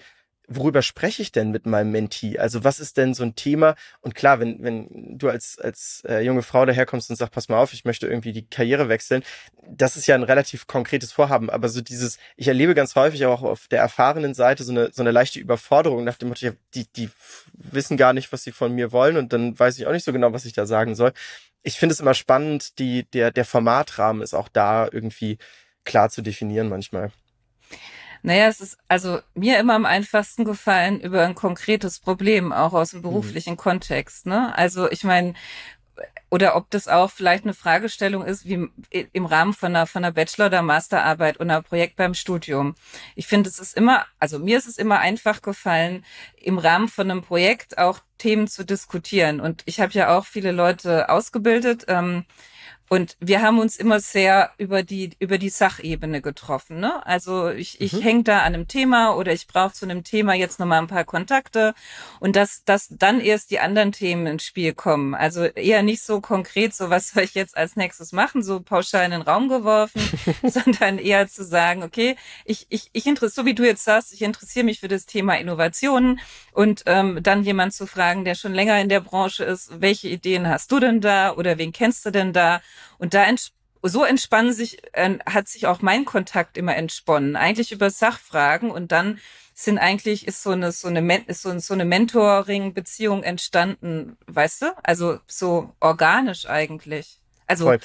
Speaker 1: worüber spreche ich denn mit meinem Mentee? Also was ist denn so ein Thema? Und klar, wenn, wenn du als, als äh, junge Frau daherkommst und sagst, pass mal auf, ich möchte irgendwie die Karriere wechseln, das ist ja ein relativ konkretes Vorhaben. Aber so dieses, ich erlebe ganz häufig auch auf der erfahrenen Seite so eine, so eine leichte Überforderung nach dem Motto, die, die wissen gar nicht, was sie von mir wollen und dann weiß ich auch nicht so genau, was ich da sagen soll. Ich finde es immer spannend, die, der, der Formatrahmen ist auch da irgendwie klar zu definieren manchmal.
Speaker 2: Naja, es ist also mir immer am einfachsten gefallen über ein konkretes Problem, auch aus dem mhm. beruflichen mhm. Kontext. Ne? Also ich meine, oder ob das auch vielleicht eine Fragestellung ist, wie im Rahmen von einer, von einer Bachelor- oder Masterarbeit oder einem Projekt beim Studium. Ich finde, es ist immer, also mir ist es immer einfach gefallen, im Rahmen von einem Projekt auch Themen zu diskutieren. Und ich habe ja auch viele Leute ausgebildet. Ähm, Und wir haben uns immer sehr über die, über die Sachebene getroffen. Ne? Also ich, ich mhm. hänge da an einem Thema oder ich brauche zu einem Thema jetzt nochmal ein paar Kontakte und dass, dass dann erst die anderen Themen ins Spiel kommen. Also eher nicht so konkret, so was soll ich jetzt als nächstes machen, so pauschal in den Raum geworfen, sondern eher zu sagen, okay, ich, ich, ich interessiere, so wie du jetzt sagst, ich interessiere mich für das Thema Innovationen und ähm, dann jemand zu fragen, der schon länger in der Branche ist, welche Ideen hast du denn da oder wen kennst du denn da? Und da ents so entspannen sich, äh, hat sich auch mein Kontakt immer entsponnen. Eigentlich über Sachfragen und dann sind eigentlich, ist so eine, so eine, so, so eine Mentoring-Beziehung entstanden, weißt du? Also so organisch eigentlich. Also. Voll.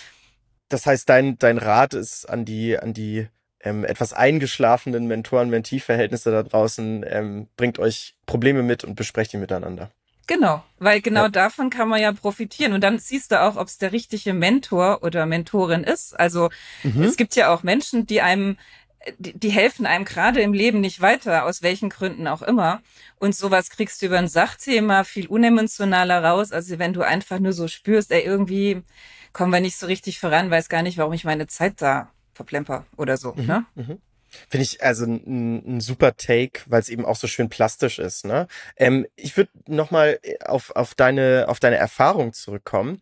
Speaker 1: Das heißt, dein, dein Rat ist an die, an die ähm, etwas eingeschlafenen Mentoren-Mentee-Verhältnisse da draußen, ähm, bringt euch Probleme mit und besprecht die miteinander.
Speaker 2: Genau, weil genau ja. davon kann man ja profitieren. Und dann siehst du auch, ob es der richtige Mentor oder Mentorin ist. Also mhm. es gibt ja auch Menschen, die einem, die, die helfen einem gerade im Leben nicht weiter, aus welchen Gründen auch immer. Und sowas kriegst du über ein Sachthema viel unemotionaler raus. Also wenn du einfach nur so spürst, ey, irgendwie kommen wir nicht so richtig voran, weiß gar nicht, warum ich meine Zeit da verplemper oder so. Mhm. Ne? Mhm.
Speaker 1: Finde ich also ein, super Take, weil es eben auch so schön plastisch ist. Ne? Ähm, ich würde nochmal auf, auf, deine, auf deine Erfahrung zurückkommen.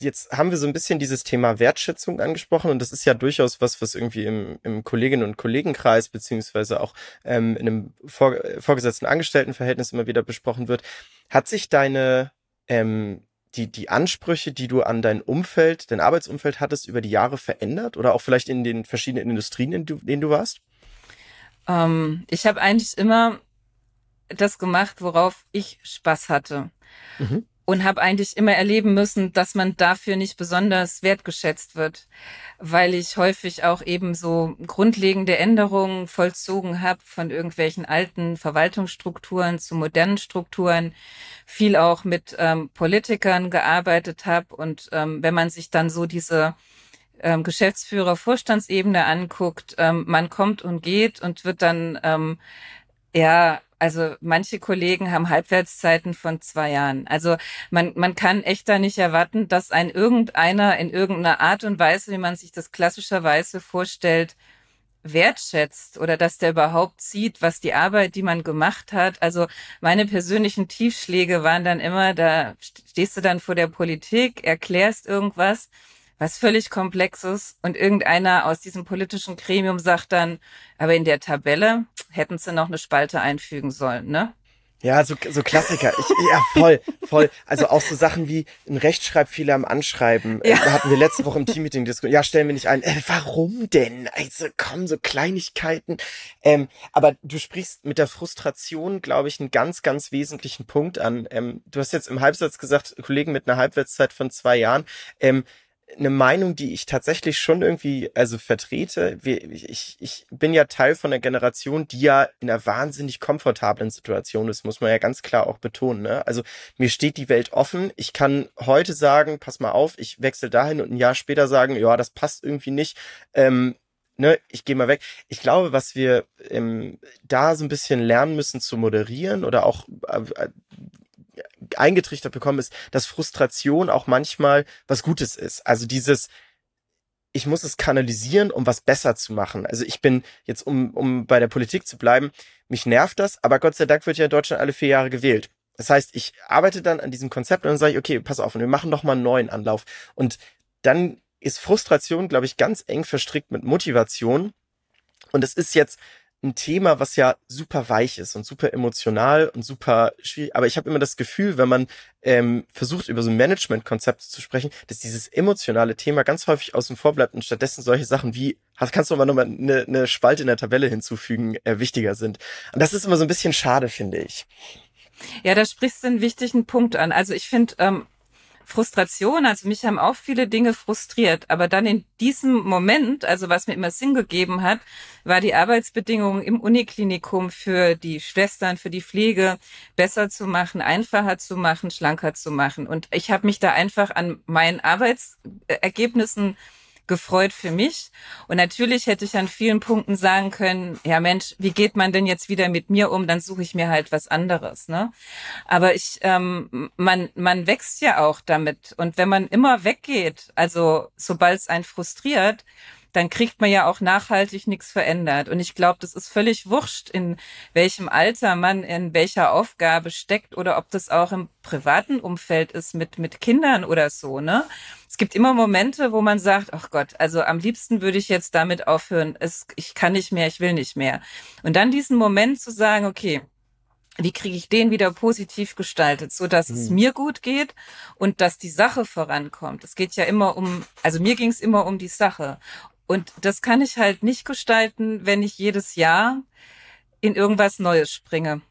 Speaker 1: Jetzt haben wir so ein bisschen dieses Thema Wertschätzung angesprochen und das ist ja durchaus was, was irgendwie im, im Kolleginnen- und Kollegenkreis beziehungsweise auch ähm, in einem vor, vorgesetzten Angestelltenverhältnis immer wieder besprochen wird. Hat sich deine ähm, die, die Ansprüche, die du an dein Umfeld, dein Arbeitsumfeld hattest, über die Jahre verändert oder auch vielleicht in den verschiedenen Industrien, in, denen du warst?
Speaker 2: Ähm, ich habe eigentlich immer das gemacht, worauf ich Spaß hatte. Mhm und habe eigentlich immer erleben müssen, dass man dafür nicht besonders wertgeschätzt wird, weil ich häufig auch eben so grundlegende Änderungen vollzogen habe von irgendwelchen alten Verwaltungsstrukturen zu modernen Strukturen, viel auch mit ähm, Politikern gearbeitet habe und ähm, wenn man sich dann so diese ähm, Geschäftsführer, Vorstandsebene anguckt, ähm, man kommt und geht und wird dann ähm, ja also manche Kollegen haben Halbwertszeiten von zwei Jahren. Also man, man kann echt da nicht erwarten, dass ein irgendeiner in irgendeiner Art und Weise, wie man sich das klassischerweise vorstellt, wertschätzt oder dass der überhaupt sieht, was die Arbeit, die man gemacht hat. Also meine persönlichen Tiefschläge waren dann immer, da stehst du dann vor der Politik, erklärst irgendwas was völlig Komplexes und irgendeiner aus diesem politischen Gremium sagt dann, aber in der Tabelle hätten sie noch eine Spalte einfügen sollen, ne?
Speaker 1: Ja, so, so Klassiker. Ich, ja, voll, voll. Also auch so Sachen wie ein Rechtschreibfehler im Anschreiben. Ja. Da hatten wir letzte Woche im Teammeeting diskutiert. Ja, stellen wir nicht ein. Äh, warum denn? Also komm, so Kleinigkeiten. Ähm, aber du sprichst mit der Frustration, glaube ich, einen ganz, ganz wesentlichen Punkt an. Ähm, du hast jetzt im Halbsatz gesagt, Kollegen mit einer Halbwertszeit von zwei Jahren. Ähm, eine Meinung, die ich tatsächlich schon irgendwie also vertrete. Ich, ich bin ja Teil von der Generation, die ja in einer wahnsinnig komfortablen Situation ist, muss man ja ganz klar auch betonen. Ne? Also mir steht die Welt offen. Ich kann heute sagen, pass mal auf, ich wechsle dahin und ein Jahr später sagen, ja, das passt irgendwie nicht. Ähm, ne, ich gehe mal weg. Ich glaube, was wir ähm, da so ein bisschen lernen müssen zu moderieren oder auch äh, eingetrichtert bekommen, ist, dass Frustration auch manchmal was Gutes ist. Also dieses, ich muss es kanalisieren, um was besser zu machen. Also ich bin jetzt, um, um bei der Politik zu bleiben, mich nervt das, aber Gott sei Dank wird ja in Deutschland alle vier Jahre gewählt. Das heißt, ich arbeite dann an diesem Konzept und dann sage ich, okay, pass auf, und wir machen noch mal einen neuen Anlauf. Und dann ist Frustration, glaube ich, ganz eng verstrickt mit Motivation. Und es ist jetzt ein Thema, was ja super weich ist und super emotional und super schwierig. Aber ich habe immer das Gefühl, wenn man ähm, versucht, über so Management-Konzepte zu sprechen, dass dieses emotionale Thema ganz häufig außen vor bleibt und stattdessen solche Sachen wie, kannst du mal nochmal eine, eine Spalte in der Tabelle hinzufügen, äh, wichtiger sind. Und das ist immer so ein bisschen schade, finde ich.
Speaker 2: Ja, da sprichst du einen wichtigen Punkt an. Also ich finde, ähm, Frustration, also mich haben auch viele Dinge frustriert, aber dann in diesem Moment, also was mir immer Sinn gegeben hat, war die Arbeitsbedingungen im Uniklinikum für die Schwestern, für die Pflege besser zu machen, einfacher zu machen, schlanker zu machen. Und ich habe mich da einfach an meinen Arbeitsergebnissen gefreut für mich. Und natürlich hätte ich an vielen Punkten sagen können, ja Mensch, wie geht man denn jetzt wieder mit mir um? Dann suche ich mir halt was anderes. Ne? Aber ich, ähm, man, man wächst ja auch damit. Und wenn man immer weggeht, also sobald es einen frustriert, dann kriegt man ja auch nachhaltig nichts verändert. Und ich glaube, das ist völlig wurscht, in welchem Alter man in welcher Aufgabe steckt oder ob das auch im privaten Umfeld ist mit, mit Kindern oder so, ne? Es gibt immer Momente, wo man sagt, ach Gott, also am liebsten würde ich jetzt damit aufhören. Es, ich kann nicht mehr, ich will nicht mehr. Und dann diesen Moment zu sagen, okay, wie kriege ich den wieder positiv gestaltet, so dass mhm. es mir gut geht und dass die Sache vorankommt. Es geht ja immer um, also mir ging es immer um die Sache. Und das kann ich halt nicht gestalten, wenn ich jedes Jahr in irgendwas Neues springe.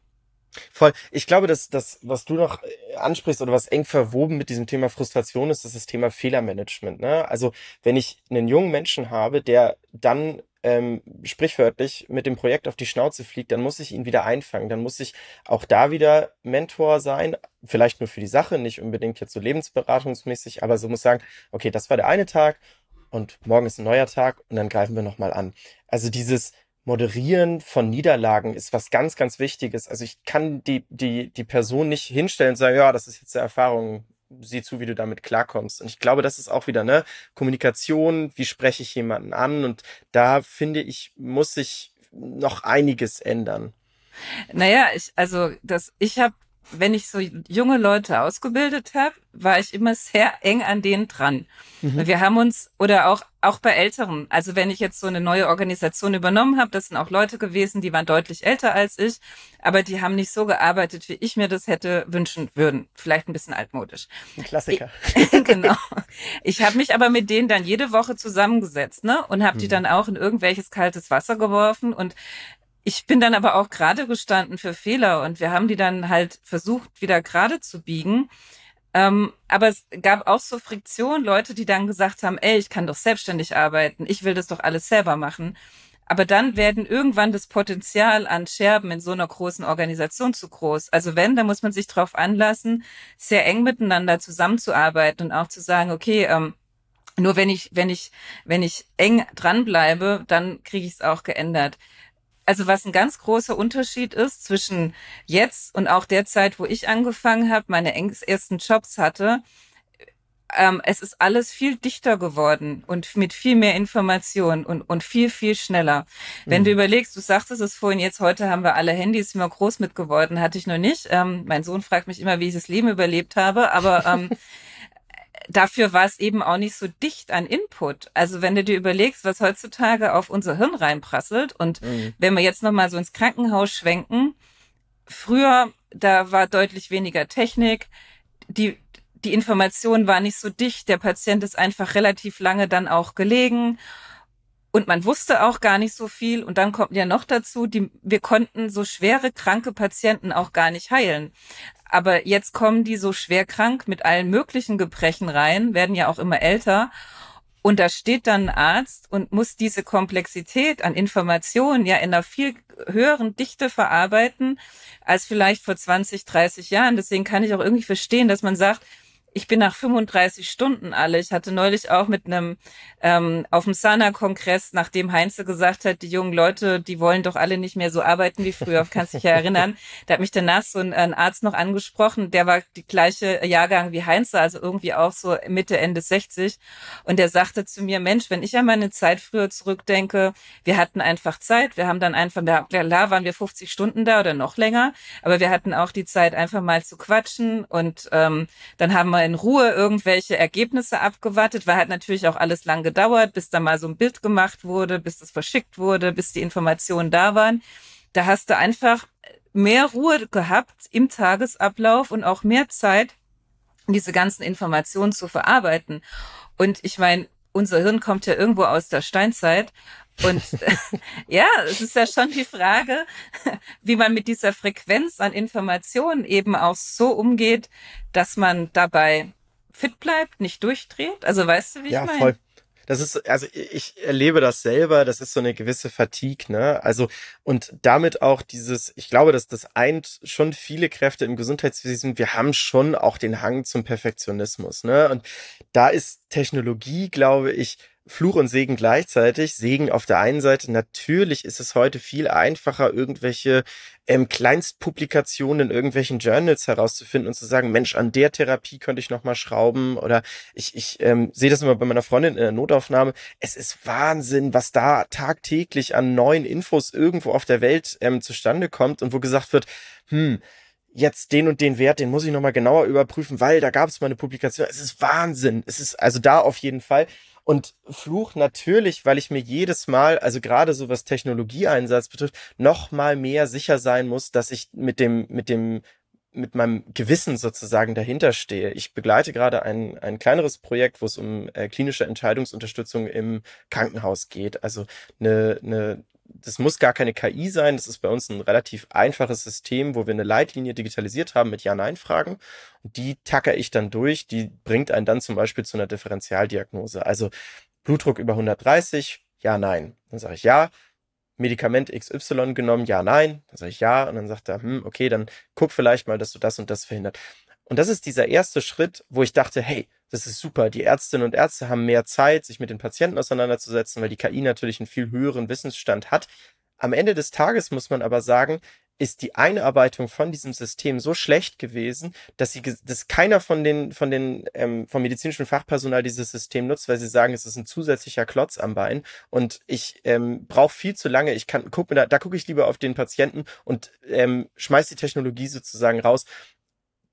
Speaker 1: Voll. Ich glaube, dass das, was du noch äh, ansprichst oder was eng verwoben mit diesem Thema Frustration ist, ist das Thema Fehlermanagement. Ne? Also wenn ich einen jungen Menschen habe, der dann ähm, sprichwörtlich mit dem Projekt auf die Schnauze fliegt, dann muss ich ihn wieder einfangen. Dann muss ich auch da wieder Mentor sein, vielleicht nur für die Sache, nicht unbedingt jetzt so lebensberatungsmäßig, aber so muss sagen, okay, das war der eine Tag und morgen ist ein neuer Tag und dann greifen wir nochmal an. Also dieses Moderieren von Niederlagen ist was ganz, ganz Wichtiges. Also ich kann die, die, die Person nicht hinstellen und sagen, ja, das ist jetzt eine Erfahrung, sieh zu, wie du damit klarkommst. Und ich glaube, das ist auch wieder, ne, Kommunikation, wie spreche ich jemanden an? Und da finde ich, muss sich noch einiges ändern.
Speaker 2: Naja, ich, also das, ich habe wenn ich so junge Leute ausgebildet habe, war ich immer sehr eng an denen dran. Mhm. Wir haben uns, oder auch, auch bei Älteren, also wenn ich jetzt so eine neue Organisation übernommen habe, das sind auch Leute gewesen, die waren deutlich älter als ich, aber die haben nicht so gearbeitet, wie ich mir das hätte wünschen würden. Vielleicht ein bisschen altmodisch.
Speaker 1: Ein Klassiker.
Speaker 2: Ich, genau. Ich habe mich aber mit denen dann jede Woche zusammengesetzt, ne? Und habe mhm. die dann auch in irgendwelches kaltes Wasser geworfen und ich bin dann aber auch gerade gestanden für Fehler und wir haben die dann halt versucht, wieder gerade zu biegen. Ähm, aber es gab auch so Friktion, Leute, die dann gesagt haben, ey, ich kann doch selbstständig arbeiten, ich will das doch alles selber machen. Aber dann werden irgendwann das Potenzial an Scherben in so einer großen Organisation zu groß. Also wenn, dann muss man sich darauf anlassen, sehr eng miteinander zusammenzuarbeiten und auch zu sagen, okay, ähm, nur wenn ich, wenn ich, wenn ich eng dranbleibe, dann kriege ich es auch geändert. Also was ein ganz großer Unterschied ist zwischen jetzt und auch der Zeit, wo ich angefangen habe, meine ersten Jobs hatte, ähm, es ist alles viel dichter geworden und mit viel mehr Information und, und viel, viel schneller. Wenn mhm. du überlegst, du sagtest es vorhin, jetzt heute haben wir alle Handys, sind wir groß mit geworden, hatte ich noch nicht. Ähm, mein Sohn fragt mich immer, wie ich das Leben überlebt habe, aber ähm, dafür war es eben auch nicht so dicht an Input. Also wenn du dir überlegst, was heutzutage auf unser Hirn reinprasselt und mhm. wenn wir jetzt nochmal so ins Krankenhaus schwenken, früher, da war deutlich weniger Technik, die, die Information war nicht so dicht, der Patient ist einfach relativ lange dann auch gelegen und man wusste auch gar nicht so viel. Und dann kommt ja noch dazu, die, wir konnten so schwere kranke Patienten auch gar nicht heilen. Aber jetzt kommen die so schwer krank mit allen möglichen Gebrechen rein, werden ja auch immer älter. Und da steht dann ein Arzt und muss diese Komplexität an Informationen ja in einer viel höheren Dichte verarbeiten als vielleicht vor 20, 30 Jahren. Deswegen kann ich auch irgendwie verstehen, dass man sagt, ich bin nach 35 Stunden alle. Ich hatte neulich auch mit einem ähm, auf dem Sana-Kongress, nachdem Heinze gesagt hat, die jungen Leute, die wollen doch alle nicht mehr so arbeiten wie früher, kannst dich ja erinnern. Da hat mich danach so ein, ein, Arzt noch angesprochen, der war die gleiche Jahrgang wie Heinze, also irgendwie auch so Mitte, Ende 60. Und der sagte zu mir, Mensch, wenn ich an meine Zeit früher zurückdenke, wir hatten einfach Zeit, wir haben dann einfach, klar waren wir 50 Stunden da oder noch länger, aber wir hatten auch die Zeit, einfach mal zu quatschen und ähm, dann haben wir mal in Ruhe irgendwelche Ergebnisse abgewartet, weil hat natürlich auch alles lang gedauert, bis da mal so ein Bild gemacht wurde, bis das verschickt wurde, bis die Informationen da waren. Da hast du einfach mehr Ruhe gehabt im Tagesablauf und auch mehr Zeit, diese ganzen Informationen zu verarbeiten. Und ich meine, unser Hirn kommt ja irgendwo aus der Steinzeit und ja, es ist ja schon die Frage, wie man mit dieser Frequenz an Informationen eben auch so umgeht, dass man dabei fit bleibt, nicht durchdreht. Also weißt du, wie ja, ich meine? Ja, voll.
Speaker 1: Das ist, also ich erlebe das selber, das ist so eine gewisse Fatigue, ne? Also, und damit auch dieses, ich glaube, dass das eint schon viele Kräfte im Gesundheitswesen. Wir haben schon auch den Hang zum Perfektionismus, ne? Und da ist Technologie, glaube ich, Fluch und Segen gleichzeitig. Segen auf der einen Seite, natürlich ist es heute viel einfacher, irgendwelche ähm, Kleinstpublikationen in irgendwelchen Journals herauszufinden und zu sagen, Mensch, an der Therapie könnte ich nochmal schrauben. Oder ich, ich ähm, sehe das immer bei meiner Freundin in der Notaufnahme. Es ist Wahnsinn, was da tagtäglich an neuen Infos irgendwo auf der Welt ähm, zustande kommt und wo gesagt wird, hm, jetzt den und den Wert, den muss ich nochmal genauer überprüfen, weil da gab es mal eine Publikation. Es ist Wahnsinn. Es ist also da auf jeden Fall. Und Fluch natürlich, weil ich mir jedes Mal, also gerade so was Technologieeinsatz betrifft, noch mal mehr sicher sein muss, dass ich mit dem, mit dem, mit meinem Gewissen sozusagen dahinter stehe. Ich begleite gerade ein, ein kleineres Projekt, wo es um äh, klinische Entscheidungsunterstützung im Krankenhaus geht. Also eine, eine das muss gar keine KI sein. Das ist bei uns ein relativ einfaches System, wo wir eine Leitlinie digitalisiert haben mit Ja-Nein-Fragen. Die tacker ich dann durch. Die bringt einen dann zum Beispiel zu einer Differentialdiagnose. Also Blutdruck über 130, ja, nein. Dann sage ich ja. Medikament XY genommen, ja, nein. Dann sage ich ja. Und dann sagt er, hm, okay, dann guck vielleicht mal, dass du das und das verhindert. Und das ist dieser erste Schritt, wo ich dachte, hey, das ist super. Die Ärztinnen und Ärzte haben mehr Zeit, sich mit den Patienten auseinanderzusetzen, weil die KI natürlich einen viel höheren Wissensstand hat. Am Ende des Tages muss man aber sagen, ist die Einarbeitung von diesem System so schlecht gewesen, dass sie, dass keiner von den, von den, ähm, vom medizinischen Fachpersonal dieses System nutzt, weil sie sagen, es ist ein zusätzlicher Klotz am Bein und ich ähm, brauche viel zu lange. Ich kann, guck mir da, da gucke ich lieber auf den Patienten und ähm, schmeiß die Technologie sozusagen raus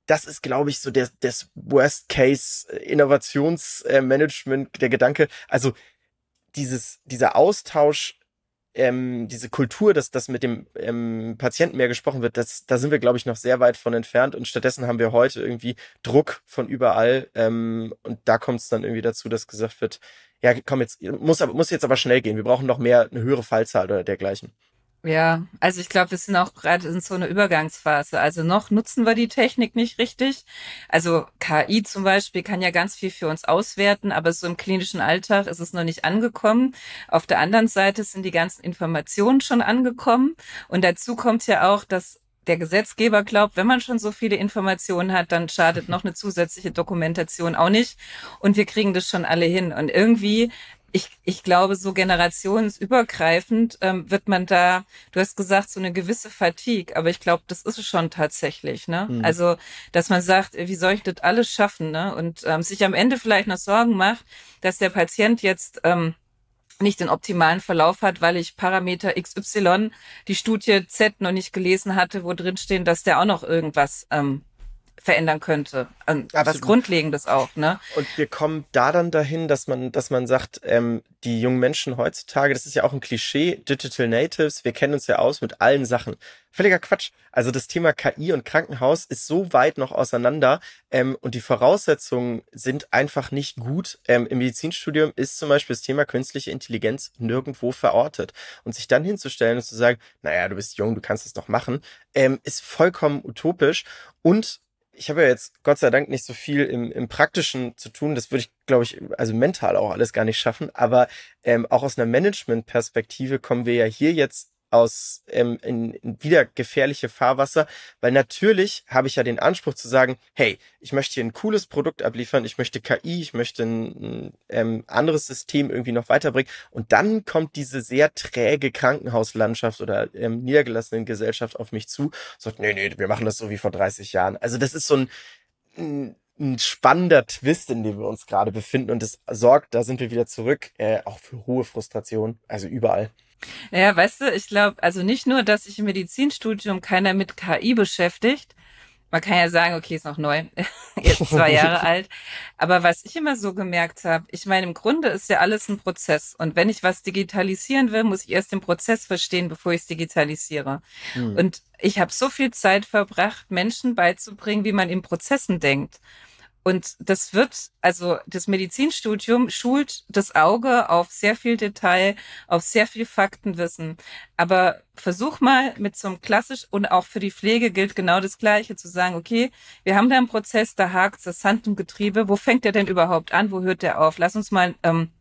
Speaker 1: das ist, glaube ich, so der, das Worst-Case-Innovationsmanagement, äh, der Gedanke. Also dieses, dieser Austausch, ähm, diese Kultur, dass das mit dem ähm, Patienten mehr gesprochen wird, das, da sind wir, glaube ich, noch sehr weit von entfernt. Und stattdessen haben wir heute irgendwie Druck von überall. Ähm, und da kommt es dann irgendwie dazu, dass gesagt wird, ja, komm jetzt, muss, aber, muss jetzt aber schnell gehen. Wir brauchen noch mehr, eine höhere Fallzahl oder dergleichen.
Speaker 2: Ja, also ich glaube, wir sind auch gerade in so einer Übergangsphase. Also noch nutzen wir die Technik nicht richtig. Also KI zum Beispiel kann ja ganz viel für uns auswerten, aber so im klinischen Alltag ist es noch nicht angekommen. Auf der anderen Seite sind die ganzen Informationen schon angekommen. Und dazu kommt ja auch, dass der Gesetzgeber glaubt, wenn man schon so viele Informationen hat, dann schadet noch eine zusätzliche Dokumentation auch nicht. Und wir kriegen das schon alle hin. Und irgendwie ich, ich glaube, so generationsübergreifend ähm, wird man da, du hast gesagt, so eine gewisse Fatigue, aber ich glaube, das ist es schon tatsächlich, ne? Mhm. Also, dass man sagt, wie soll ich das alles schaffen, ne? Und ähm, sich am Ende vielleicht noch Sorgen macht, dass der Patient jetzt ähm, nicht den optimalen Verlauf hat, weil ich Parameter XY, die Studie Z noch nicht gelesen hatte, wo drin stehen, dass der auch noch irgendwas ähm, verändern könnte. Ähm, was Grundlegendes auch, ne?
Speaker 1: Und wir kommen da dann dahin, dass man, dass man sagt, ähm, die jungen Menschen heutzutage, das ist ja auch ein Klischee, Digital Natives, wir kennen uns ja aus mit allen Sachen. Völliger Quatsch. Also das Thema KI und Krankenhaus ist so weit noch auseinander ähm, und die Voraussetzungen sind einfach nicht gut. Ähm, Im Medizinstudium ist zum Beispiel das Thema künstliche Intelligenz nirgendwo verortet. Und sich dann hinzustellen und zu sagen, naja, du bist jung, du kannst es doch machen, ähm, ist vollkommen utopisch und ich habe ja jetzt Gott sei Dank nicht so viel im, im Praktischen zu tun. Das würde ich, glaube ich, also mental auch alles gar nicht schaffen. Aber ähm, auch aus einer Management-Perspektive kommen wir ja hier jetzt aus ähm, in, in wieder gefährliche Fahrwasser, weil natürlich habe ich ja den Anspruch zu sagen, hey, ich möchte hier ein cooles Produkt abliefern, ich möchte KI, ich möchte ein, ähm, anderes System irgendwie noch weiterbringen und dann kommt diese sehr träge Krankenhauslandschaft oder ähm, niedergelassenen Gesellschaft auf mich zu und sagt, nee, nee, wir machen das so wie vor 30 Jahren. Also das ist so ein, ein ein spannender Twist, in dem wir uns gerade befinden und es sorgt, da sind wir wieder zurück, äh, auch für hohe Frustration, also überall.
Speaker 2: Ja, weißt du, ich glaube, also nicht nur, dass sich im Medizinstudium keiner mit KI beschäftigt. Man kann ja sagen, okay, ist noch neu, jetzt zwei Jahre alt. Aber was ich immer so gemerkt habe, ich meine, im Grunde ist ja alles ein Prozess. Und wenn ich was digitalisieren will, muss ich erst den Prozess verstehen, bevor ich es digitalisiere. Mhm. Und ich habe so viel Zeit verbracht, Menschen beizubringen, wie man in Prozessen denkt. Und das wird, also das Medizinstudium schult das Auge auf sehr viel Detail, auf sehr viel Faktenwissen. Aber versuch mal mit so einem klassisch und auch für die Pflege gilt genau das Gleiche zu sagen, okay, wir haben da einen Prozess, da hakt das Hand im Getriebe. Wo fängt der denn überhaupt an? Wo hört der auf? Lass uns mal ähm,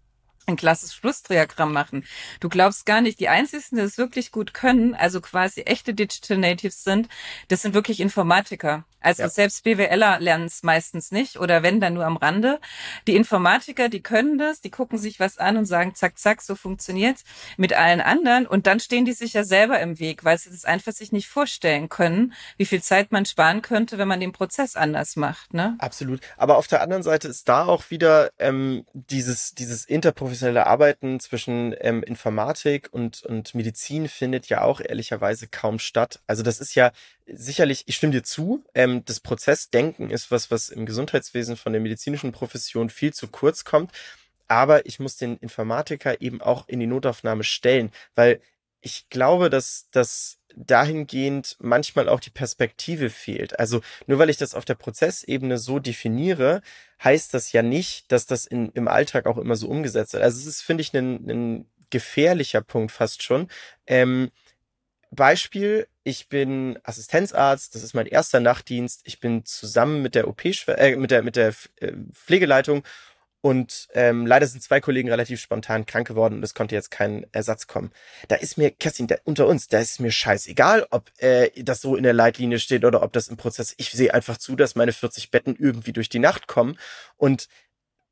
Speaker 2: ein klassisches Schlussdiagramm machen. Du glaubst gar nicht, die einzigen, die es wirklich gut können, also quasi echte Digital Natives sind, das sind wirklich Informatiker. Also ja. selbst BWLer lernen es meistens nicht oder wenn dann nur am Rande. Die Informatiker, die können das, die gucken sich was an und sagen, zack, zack, so funktioniert's mit allen anderen und dann stehen die sich ja selber im Weg, weil sie das einfach sich nicht vorstellen können, wie viel Zeit man sparen könnte, wenn man den Prozess anders macht. Ne?
Speaker 1: Absolut. Aber auf der anderen Seite ist da auch wieder ähm, dieses, dieses interprofessionelle Arbeiten zwischen ähm, Informatik und, und Medizin findet ja auch ehrlicherweise kaum statt. Also das ist ja sicherlich, ich stimme dir zu, ähm, das Prozessdenken ist was, was im Gesundheitswesen von der medizinischen Profession viel zu kurz kommt. Aber ich muss den Informatiker eben auch in die Notaufnahme stellen, weil ich glaube, dass das dahingehend manchmal auch die Perspektive fehlt. Also nur weil ich das auf der Prozessebene so definiere, heißt das ja nicht, dass das in, im Alltag auch immer so umgesetzt wird. Also es ist, finde ich, ein, ein gefährlicher Punkt fast schon. Ähm, Beispiel, ich bin Assistenzarzt, das ist mein erster Nachtdienst. Ich bin zusammen mit der OP, äh, mit der mit der äh, Pflegeleitung und ähm, leider sind zwei Kollegen relativ spontan krank geworden und es konnte jetzt kein Ersatz kommen. Da ist mir, Kerstin, da, unter uns, da ist mir scheißegal, ob äh, das so in der Leitlinie steht oder ob das im Prozess. Ich sehe einfach zu, dass meine 40 Betten irgendwie durch die Nacht kommen und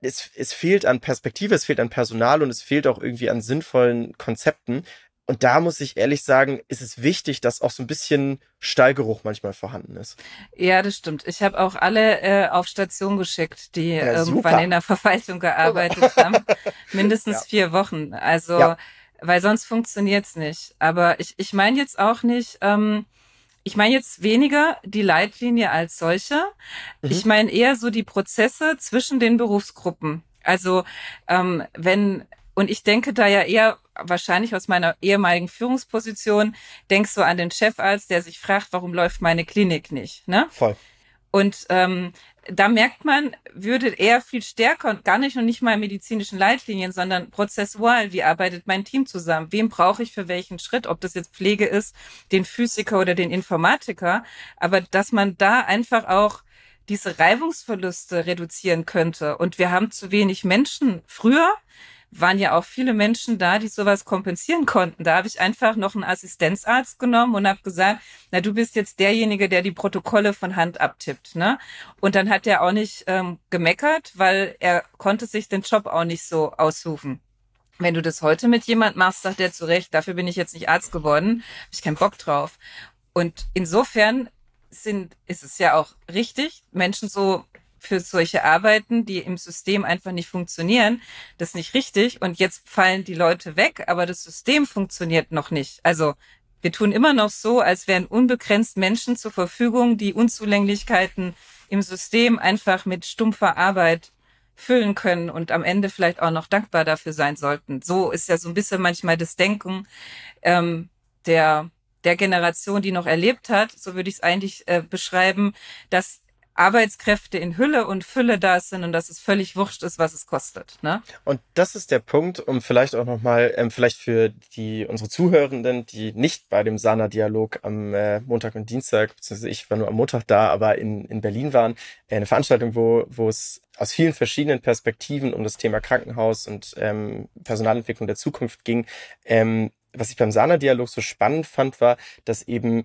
Speaker 1: es, es fehlt an Perspektive, es fehlt an Personal und es fehlt auch irgendwie an sinnvollen Konzepten. Und da muss ich ehrlich sagen, ist es wichtig, dass auch so ein bisschen Stallgeruch manchmal vorhanden ist.
Speaker 2: Ja, das stimmt. Ich habe auch alle äh, auf Station geschickt, die ja, irgendwann in der Verwaltung gearbeitet haben. Mindestens ja. vier Wochen. Also, ja. weil sonst funktioniert's nicht. Aber ich, ich meine jetzt auch nicht, ähm, ich meine jetzt weniger die Leitlinie als solche. Mhm. Ich meine eher so die Prozesse zwischen den Berufsgruppen. Also ähm, wenn und ich denke da ja eher wahrscheinlich aus meiner ehemaligen Führungsposition, denkst du an den Chefarzt, der sich fragt, warum läuft meine Klinik nicht, ne?
Speaker 1: Voll.
Speaker 2: Und ähm, da merkt man, würde er viel stärker und gar nicht nur nicht mal medizinischen Leitlinien, sondern prozessual, wie arbeitet mein Team zusammen? Wem brauche ich für welchen Schritt? Ob das jetzt Pflege ist, den Physiker oder den Informatiker. Aber dass man da einfach auch diese Reibungsverluste reduzieren könnte. Und wir haben zu wenig Menschen. Früher waren ja auch viele Menschen da, die sowas kompensieren konnten. Da habe ich einfach noch einen Assistenzarzt genommen und habe gesagt, na, du bist jetzt derjenige, der die Protokolle von Hand abtippt. Ne? Und dann hat er auch nicht ähm, gemeckert, weil er konnte sich den Job auch nicht so aussuchen. Wenn du das heute mit jemand machst, sagt er zu Recht, dafür bin ich jetzt nicht Arzt geworden, habe ich keinen Bock drauf. Und insofern sind, ist es ja auch richtig, Menschen so für solche Arbeiten, die im System einfach nicht funktionieren, das ist nicht richtig. Und jetzt fallen die Leute weg, aber das System funktioniert noch nicht. Also wir tun immer noch so, als wären unbegrenzt Menschen zur Verfügung, die Unzulänglichkeiten im System einfach mit stumpfer Arbeit füllen können und am Ende vielleicht auch noch dankbar dafür sein sollten. So ist ja so ein bisschen manchmal das Denken ähm, der der Generation, die noch erlebt hat, so würde ich es eigentlich äh, beschreiben, dass Arbeitskräfte in Hülle und Fülle da sind und dass es völlig wurscht ist, was es kostet. Ne?
Speaker 1: Und das ist der Punkt, um vielleicht auch nochmal, ähm, vielleicht für die unsere Zuhörenden, die nicht bei dem Sana-Dialog am äh, Montag und Dienstag, beziehungsweise ich war nur am Montag da, aber in, in Berlin waren, äh, eine Veranstaltung, wo, wo es aus vielen verschiedenen Perspektiven um das Thema Krankenhaus und ähm, Personalentwicklung der Zukunft ging. Ähm, was ich beim Sana-Dialog so spannend fand, war, dass eben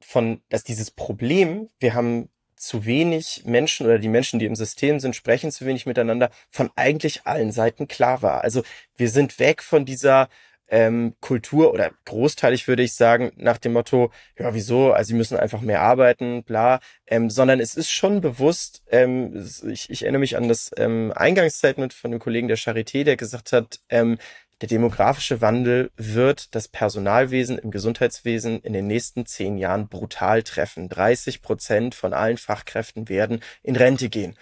Speaker 1: von, dass dieses Problem, wir haben zu wenig Menschen oder die Menschen, die im System sind, sprechen zu wenig miteinander, von eigentlich allen Seiten klar war. Also wir sind weg von dieser ähm, Kultur oder großteilig würde ich sagen, nach dem Motto, ja, wieso, also sie müssen einfach mehr arbeiten, bla, ähm, sondern es ist schon bewusst, ähm, ich, ich erinnere mich an das ähm, Eingangsstatement von dem Kollegen der Charité, der gesagt hat, ähm, der demografische Wandel wird das Personalwesen im Gesundheitswesen in den nächsten zehn Jahren brutal treffen. 30 Prozent von allen Fachkräften werden in Rente gehen.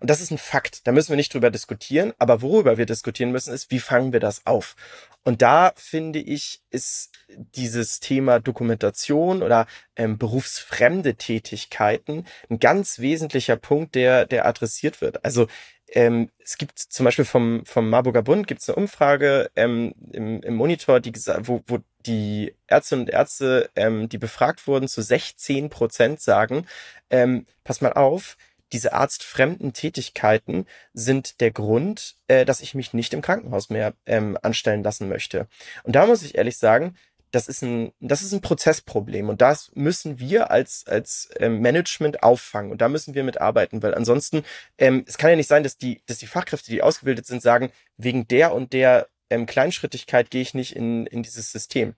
Speaker 1: Und das ist ein Fakt. Da müssen wir nicht drüber diskutieren. Aber worüber wir diskutieren müssen, ist, wie fangen wir das auf? Und da finde ich, ist dieses Thema Dokumentation oder ähm, berufsfremde Tätigkeiten ein ganz wesentlicher Punkt, der, der adressiert wird. Also ähm, es gibt zum Beispiel vom, vom Marburger Bund gibt es eine Umfrage ähm, im, im Monitor, die wo, wo die Ärztinnen und Ärzte, ähm, die befragt wurden, zu 16 Prozent sagen, ähm, pass mal auf, diese arztfremden Tätigkeiten sind der Grund, äh, dass ich mich nicht im Krankenhaus mehr ähm, anstellen lassen möchte. Und da muss ich ehrlich sagen, das ist ein, das ist ein Prozessproblem und das müssen wir als, als ähm, Management auffangen und da müssen wir mitarbeiten, weil ansonsten, ähm, es kann ja nicht sein, dass die, dass die Fachkräfte, die ausgebildet sind, sagen, wegen der und der ähm, Kleinschrittigkeit gehe ich nicht in, in dieses System.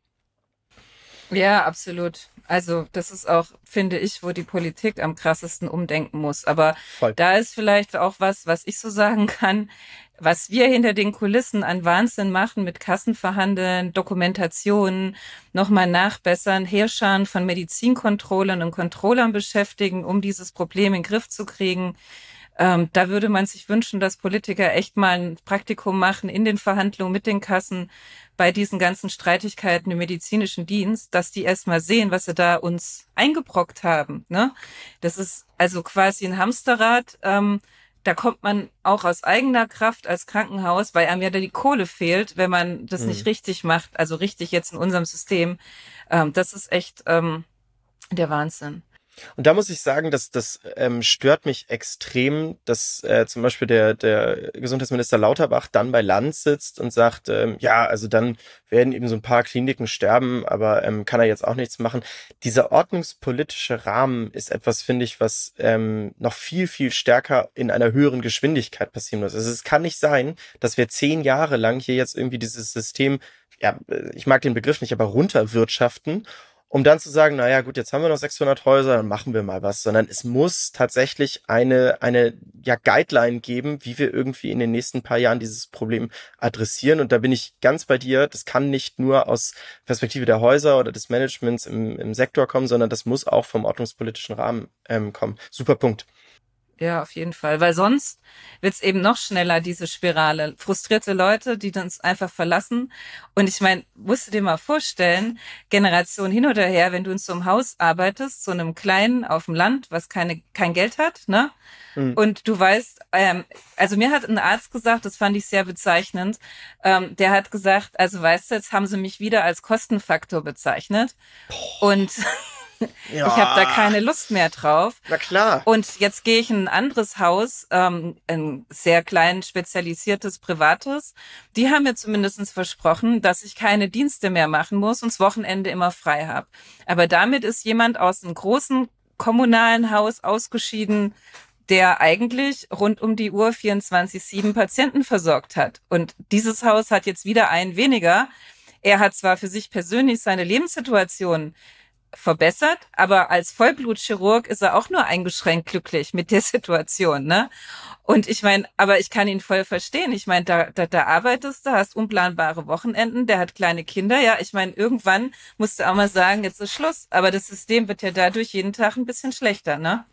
Speaker 2: Ja, absolut. Also das ist auch, finde ich, wo die Politik am krassesten umdenken muss. Aber Voll. da ist vielleicht auch was, was ich so sagen kann, was wir hinter den Kulissen an Wahnsinn machen mit Kassenverhandeln, Dokumentationen, nochmal nachbessern, Herrschern von Medizinkontrollern und Controllern beschäftigen, um dieses Problem in den Griff zu kriegen. Ähm, da würde man sich wünschen, dass Politiker echt mal ein Praktikum machen in den Verhandlungen mit den Kassen bei diesen ganzen Streitigkeiten im medizinischen Dienst, dass die erstmal sehen, was sie da uns eingebrockt haben. Ne? Das ist also quasi ein Hamsterrad. Ähm, da kommt man auch aus eigener Kraft als Krankenhaus, weil einem ja da die Kohle fehlt, wenn man das mhm. nicht richtig macht, also richtig jetzt in unserem System. Ähm, das ist echt ähm, der Wahnsinn.
Speaker 1: Und da muss ich sagen, dass das ähm, stört mich extrem, dass äh, zum Beispiel der, der Gesundheitsminister Lauterbach dann bei Land sitzt und sagt, ähm, ja, also dann werden eben so ein paar Kliniken sterben, aber ähm, kann er jetzt auch nichts machen. Dieser ordnungspolitische Rahmen ist etwas, finde ich, was ähm, noch viel, viel stärker in einer höheren Geschwindigkeit passieren muss. Also es kann nicht sein, dass wir zehn Jahre lang hier jetzt irgendwie dieses System, ja, ich mag den Begriff nicht, aber runterwirtschaften um dann zu sagen, naja, gut, jetzt haben wir noch 600 Häuser, dann machen wir mal was, sondern es muss tatsächlich eine, eine, ja, Guideline geben, wie wir irgendwie in den nächsten paar Jahren dieses Problem adressieren. Und da bin ich ganz bei dir. Das kann nicht nur aus Perspektive der Häuser oder des Managements im, im Sektor kommen, sondern das muss auch vom ordnungspolitischen Rahmen ähm, kommen. Super Punkt.
Speaker 2: Ja, auf jeden Fall. Weil sonst wird's eben noch schneller, diese Spirale. Frustrierte Leute, die uns einfach verlassen. Und ich meine, musst du dir mal vorstellen, Generation hin oder her, wenn du in so einem Haus arbeitest, so einem kleinen auf dem Land, was keine, kein Geld hat, ne? Mhm. Und du weißt, ähm, also mir hat ein Arzt gesagt, das fand ich sehr bezeichnend, ähm, der hat gesagt, also weißt du, jetzt haben sie mich wieder als Kostenfaktor bezeichnet. Boah. Und ja. Ich habe da keine Lust mehr drauf.
Speaker 1: Na klar.
Speaker 2: Und jetzt gehe ich in ein anderes Haus, ähm, ein sehr klein spezialisiertes privates. Die haben mir zumindestens versprochen, dass ich keine Dienste mehr machen muss und das Wochenende immer frei habe. Aber damit ist jemand aus einem großen kommunalen Haus ausgeschieden, der eigentlich rund um die Uhr 24-7 Patienten versorgt hat. Und dieses Haus hat jetzt wieder einen weniger. Er hat zwar für sich persönlich seine Lebenssituation verbessert, aber als Vollblutchirurg ist er auch nur eingeschränkt glücklich mit der Situation, ne? Und ich meine, aber ich kann ihn voll verstehen. Ich meine, da, da, da arbeitest du, hast unplanbare Wochenenden, der hat kleine Kinder. Ja, ich meine, irgendwann musst du auch mal sagen, jetzt ist Schluss. Aber das System wird ja dadurch jeden Tag ein bisschen schlechter, ne?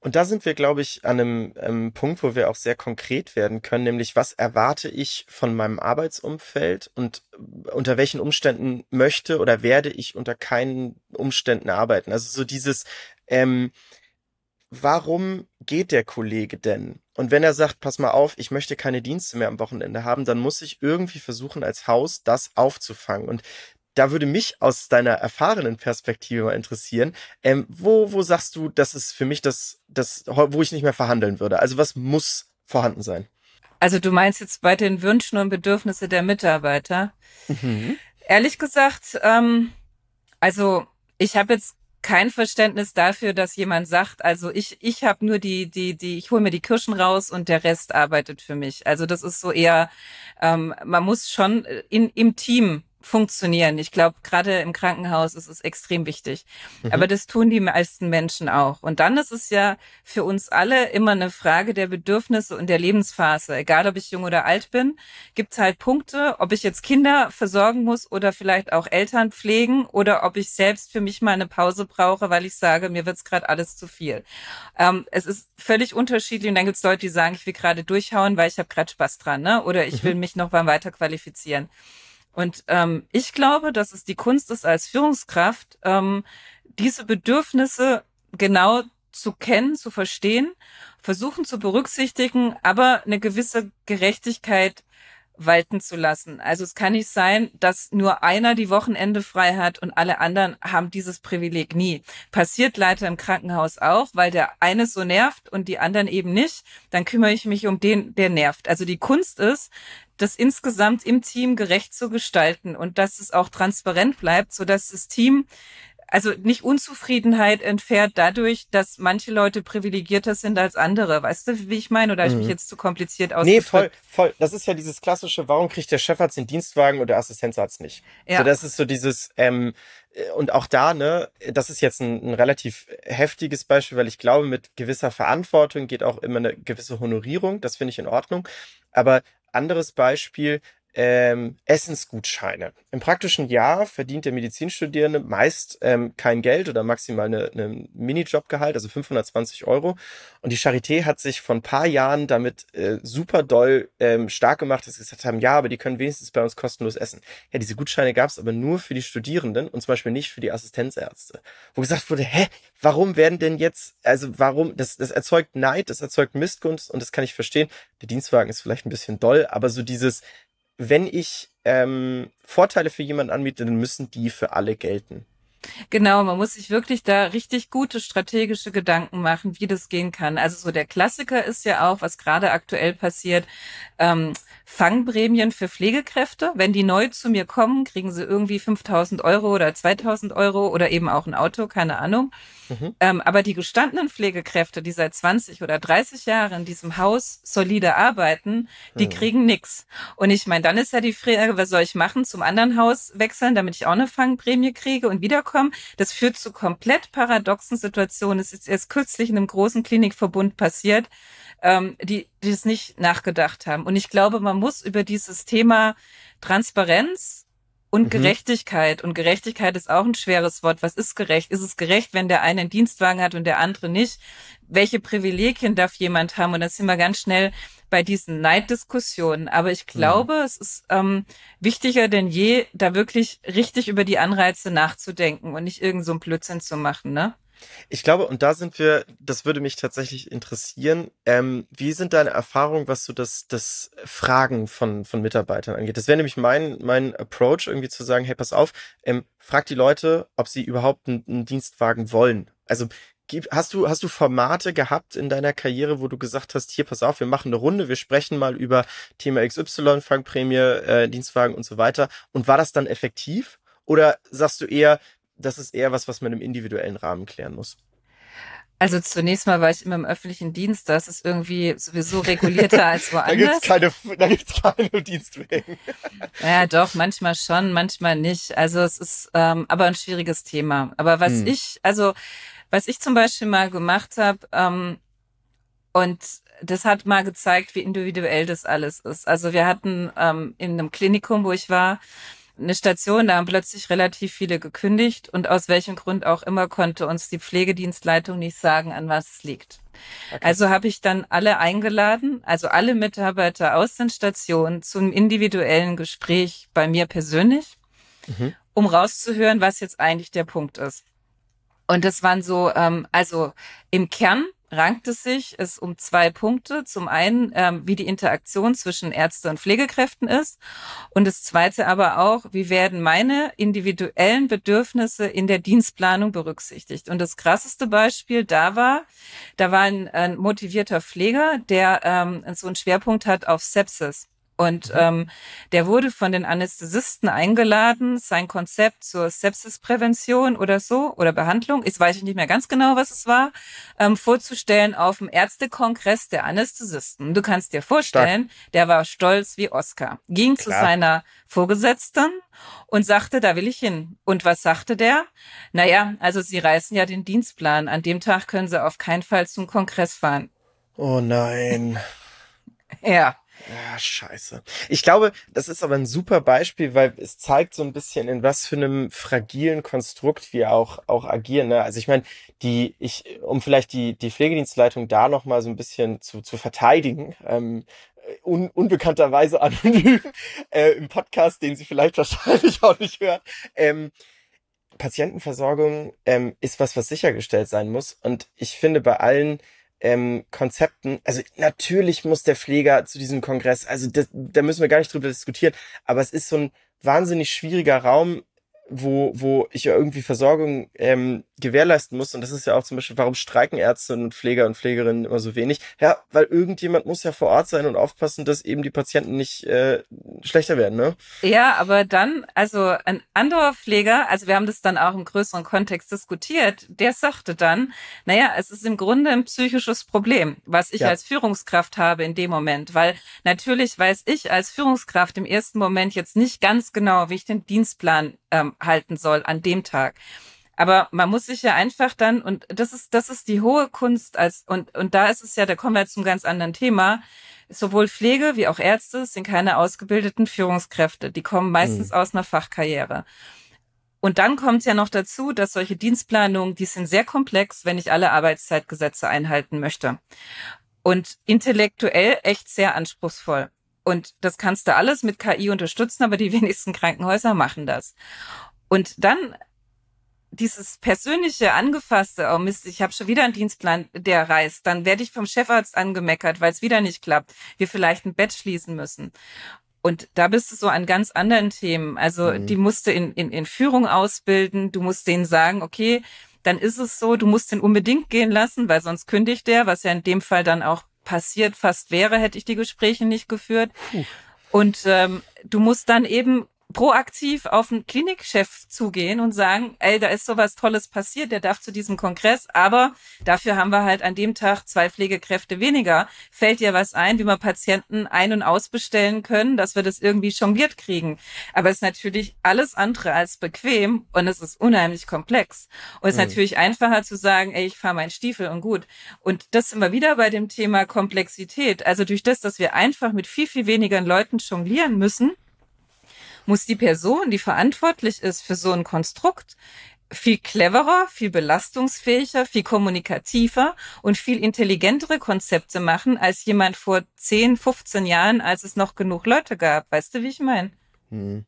Speaker 1: Und da sind wir, glaube ich, an einem ähm, Punkt, wo wir auch sehr konkret werden können, nämlich was erwarte ich von meinem Arbeitsumfeld und äh, unter welchen Umständen möchte oder werde ich unter keinen Umständen arbeiten. Also so dieses, ähm, warum geht der Kollege denn? Und wenn er sagt, pass mal auf, ich möchte keine Dienste mehr am Wochenende haben, dann muss ich irgendwie versuchen, als Haus das aufzufangen. Und da würde mich aus deiner erfahrenen Perspektive mal interessieren, ähm, wo, wo sagst du, das ist für mich das, das, wo ich nicht mehr verhandeln würde? Also was muss vorhanden sein?
Speaker 2: Also du meinst jetzt bei den Wünschen und Bedürfnissen der Mitarbeiter? Mhm. Ehrlich gesagt, ähm, also ich habe jetzt kein Verständnis dafür, dass jemand sagt, also ich ich habe nur die die die ich hole mir die Kirschen raus und der Rest arbeitet für mich. Also das ist so eher ähm, man muss schon in im Team funktionieren. Ich glaube, gerade im Krankenhaus ist es extrem wichtig. Mhm. Aber das tun die meisten Menschen auch. Und dann ist es ja für uns alle immer eine Frage der Bedürfnisse und der Lebensphase. Egal, ob ich jung oder alt bin, gibt es halt Punkte, ob ich jetzt Kinder versorgen muss oder vielleicht auch Eltern pflegen oder ob ich selbst für mich mal eine Pause brauche, weil ich sage, mir wird's gerade alles zu viel. Ähm, es ist völlig unterschiedlich und dann gibt's Leute, die sagen, ich will gerade durchhauen, weil ich habe gerade Spaß dran, ne? Oder ich mhm. will mich noch mal weiter qualifizieren. Und ähm, ich glaube, dass es die Kunst ist, als Führungskraft ähm, diese Bedürfnisse genau zu kennen, zu verstehen, versuchen zu berücksichtigen, aber eine gewisse Gerechtigkeit walten zu lassen. Also es kann nicht sein, dass nur einer die Wochenende frei hat und alle anderen haben dieses Privileg nie. Passiert leider im Krankenhaus auch, weil der eine so nervt und die anderen eben nicht. Dann kümmere ich mich um den, der nervt. Also die Kunst ist, das insgesamt im Team gerecht zu gestalten und dass es auch transparent bleibt, so dass das Team also nicht Unzufriedenheit entfährt dadurch, dass manche Leute privilegierter sind als andere. Weißt du, wie ich meine? Oder mhm. ich mich jetzt zu kompliziert ausgedrückt? Nee,
Speaker 1: voll, voll. Das ist ja dieses klassische, warum kriegt der Chefarzt den Dienstwagen und der Assistenzarzt nicht? Ja. So, das ist so dieses, ähm, äh, und auch da, ne, das ist jetzt ein, ein relativ heftiges Beispiel, weil ich glaube, mit gewisser Verantwortung geht auch immer eine gewisse Honorierung. Das finde ich in Ordnung. Aber anderes Beispiel, ähm, Essensgutscheine. Im praktischen Jahr verdient der Medizinstudierende meist ähm, kein Geld oder maximal eine, eine Minijobgehalt, also 520 Euro. Und die Charité hat sich vor ein paar Jahren damit äh, super doll ähm, stark gemacht, dass sie gesagt haben, ja, aber die können wenigstens bei uns kostenlos essen. Ja, diese Gutscheine gab es aber nur für die Studierenden und zum Beispiel nicht für die Assistenzärzte. Wo gesagt wurde, hä, warum werden denn jetzt, also warum, das, das erzeugt Neid, das erzeugt Missgunst und das kann ich verstehen. Der Dienstwagen ist vielleicht ein bisschen doll, aber so dieses, wenn ich ähm, Vorteile für jemanden anbiete, dann müssen die für alle gelten.
Speaker 2: Genau, man muss sich wirklich da richtig gute strategische Gedanken machen, wie das gehen kann. Also so der Klassiker ist ja auch, was gerade aktuell passiert, ähm, Fangprämien für Pflegekräfte. Wenn die neu zu mir kommen, kriegen sie irgendwie 5000 Euro oder 2000 Euro oder eben auch ein Auto, keine Ahnung. Mhm. Ähm, aber die gestandenen Pflegekräfte, die seit 20 oder 30 Jahren in diesem Haus solide arbeiten, die mhm. kriegen nix. Und ich meine, dann ist ja die Frage, was soll ich machen? Zum anderen Haus wechseln, damit ich auch eine Fangprämie kriege und wiederkommen? Das führt zu komplett paradoxen Situationen. Es ist erst kürzlich in einem großen Klinikverbund passiert ähm, die, die es nicht nachgedacht haben. Und ich glaube, man muss über dieses Thema Transparenz und mhm. Gerechtigkeit. Und Gerechtigkeit ist auch ein schweres Wort. Was ist gerecht? Ist es gerecht, wenn der eine einen Dienstwagen hat und der andere nicht? Welche Privilegien darf jemand haben? Und da sind wir ganz schnell bei diesen Neiddiskussionen. Aber ich glaube, mhm. es ist ähm, wichtiger denn je, da wirklich richtig über die Anreize nachzudenken und nicht irgend so ein Blödsinn zu machen, ne?
Speaker 1: Ich glaube, und da sind wir, das würde mich tatsächlich interessieren. Ähm, wie sind deine Erfahrungen, was so das, das Fragen von, von Mitarbeitern angeht? Das wäre nämlich mein, mein Approach, irgendwie zu sagen, hey, pass auf, ähm, frag die Leute, ob sie überhaupt einen, einen Dienstwagen wollen. Also Hast du, hast du Formate gehabt in deiner Karriere, wo du gesagt hast, hier, pass auf, wir machen eine Runde, wir sprechen mal über Thema XY, Fangprämie, äh, Dienstwagen und so weiter. Und war das dann effektiv? Oder sagst du eher, das ist eher was, was man im individuellen Rahmen klären muss.
Speaker 2: Also zunächst mal war ich immer im öffentlichen Dienst, das ist irgendwie sowieso regulierter als woanders. da
Speaker 1: gibt's keine, da gibt's keine Dienstwegen.
Speaker 2: ja, doch, manchmal schon, manchmal nicht. Also es ist ähm, aber ein schwieriges Thema. Aber was hm. ich, also was ich zum Beispiel mal gemacht habe, ähm, und das hat mal gezeigt, wie individuell das alles ist. Also wir hatten ähm, in einem Klinikum, wo ich war, eine Station, da haben plötzlich relativ viele gekündigt und aus welchem Grund auch immer konnte uns die Pflegedienstleitung nicht sagen, an was es liegt. Okay. Also habe ich dann alle eingeladen, also alle Mitarbeiter aus den Stationen zum individuellen Gespräch bei mir persönlich, mhm. um rauszuhören, was jetzt eigentlich der Punkt ist. Und das waren so, ähm, also im Kern rankt es sich es um zwei Punkte. Zum einen, ähm, wie die Interaktion zwischen Ärzte und Pflegekräften ist. Und das zweite aber auch, wie werden meine individuellen Bedürfnisse in der Dienstplanung berücksichtigt. Und das krasseste Beispiel da war, da war ein, ein motivierter Pfleger, der ähm, so einen Schwerpunkt hat auf Sepsis. Und mhm. ähm, der wurde von den Anästhesisten eingeladen, sein Konzept zur Sepsisprävention oder so oder Behandlung, ich weiß nicht mehr ganz genau, was es war, ähm, vorzustellen auf dem Ärztekongress der Anästhesisten. Du kannst dir vorstellen, Stark. der war stolz wie Oscar. Ging Klar. zu seiner Vorgesetzten und sagte, da will ich hin. Und was sagte der? Naja, also Sie reißen ja den Dienstplan. An dem Tag können Sie auf keinen Fall zum Kongress fahren.
Speaker 1: Oh nein.
Speaker 2: ja.
Speaker 1: Ja, scheiße. Ich glaube, das ist aber ein super Beispiel, weil es zeigt so ein bisschen, in was für einem fragilen Konstrukt wir auch, auch agieren. Ne? Also ich meine, die, ich, um vielleicht die, die Pflegedienstleitung da nochmal so ein bisschen zu, zu verteidigen, ähm, un, unbekannterweise anonym äh, im Podcast, den sie vielleicht wahrscheinlich auch nicht hört. Ähm, Patientenversorgung ähm, ist was, was sichergestellt sein muss. Und ich finde, bei allen ähm, Konzepten. Also natürlich muss der Pfleger zu diesem Kongress, also das, da müssen wir gar nicht drüber diskutieren, aber es ist so ein wahnsinnig schwieriger Raum, wo, wo ich ja irgendwie Versorgung ähm, gewährleisten muss. Und das ist ja auch zum Beispiel, warum streiken Ärzte und Pfleger und Pflegerinnen immer so wenig? Ja, weil irgendjemand muss ja vor Ort sein und aufpassen, dass eben die Patienten nicht äh, schlechter werden, ne?
Speaker 2: Ja, aber dann, also ein anderer Pfleger, also wir haben das dann auch im größeren Kontext diskutiert, der sagte dann, naja, es ist im Grunde ein psychisches Problem, was ich ja. als Führungskraft habe in dem Moment, weil natürlich weiß ich als Führungskraft im ersten Moment jetzt nicht ganz genau, wie ich den Dienstplan ähm, halten soll an dem Tag. Aber man muss sich ja einfach dann, und das ist, das ist die hohe Kunst als, und, und da ist es ja, da kommen wir zum ganz anderen Thema. Sowohl Pflege wie auch Ärzte sind keine ausgebildeten Führungskräfte. Die kommen meistens mhm. aus einer Fachkarriere. Und dann kommt ja noch dazu, dass solche Dienstplanungen, die sind sehr komplex, wenn ich alle Arbeitszeitgesetze einhalten möchte. Und intellektuell echt sehr anspruchsvoll. Und das kannst du alles mit KI unterstützen, aber die wenigsten Krankenhäuser machen das. Und dann dieses persönliche angefasste, oh Mist, ich habe schon wieder einen Dienstplan, der reißt, dann werde ich vom Chefarzt angemeckert, weil es wieder nicht klappt, wir vielleicht ein Bett schließen müssen. Und da bist du so an ganz anderen Themen. Also mhm. die musste in, in, in Führung ausbilden, du musst denen sagen, okay, dann ist es so, du musst den unbedingt gehen lassen, weil sonst kündigt der, was ja in dem Fall dann auch passiert fast wäre, hätte ich die Gespräche nicht geführt. Puh. Und ähm, du musst dann eben proaktiv auf einen Klinikchef zugehen und sagen, ey, da ist sowas Tolles passiert, der darf zu diesem Kongress, aber dafür haben wir halt an dem Tag zwei Pflegekräfte weniger. Fällt dir was ein, wie wir Patienten ein- und ausbestellen können, dass wir das irgendwie jongliert kriegen? Aber es ist natürlich alles andere als bequem und es ist unheimlich komplex. Und es ist mhm. natürlich einfacher zu sagen, ey, ich fahre meinen Stiefel und gut. Und das sind wir wieder bei dem Thema Komplexität. Also durch das, dass wir einfach mit viel, viel weniger Leuten jonglieren müssen, muss die Person, die verantwortlich ist für so ein Konstrukt, viel cleverer, viel belastungsfähiger, viel kommunikativer und viel intelligentere Konzepte machen als jemand vor 10, 15 Jahren, als es noch genug Leute gab. Weißt du, wie ich meine? Hm.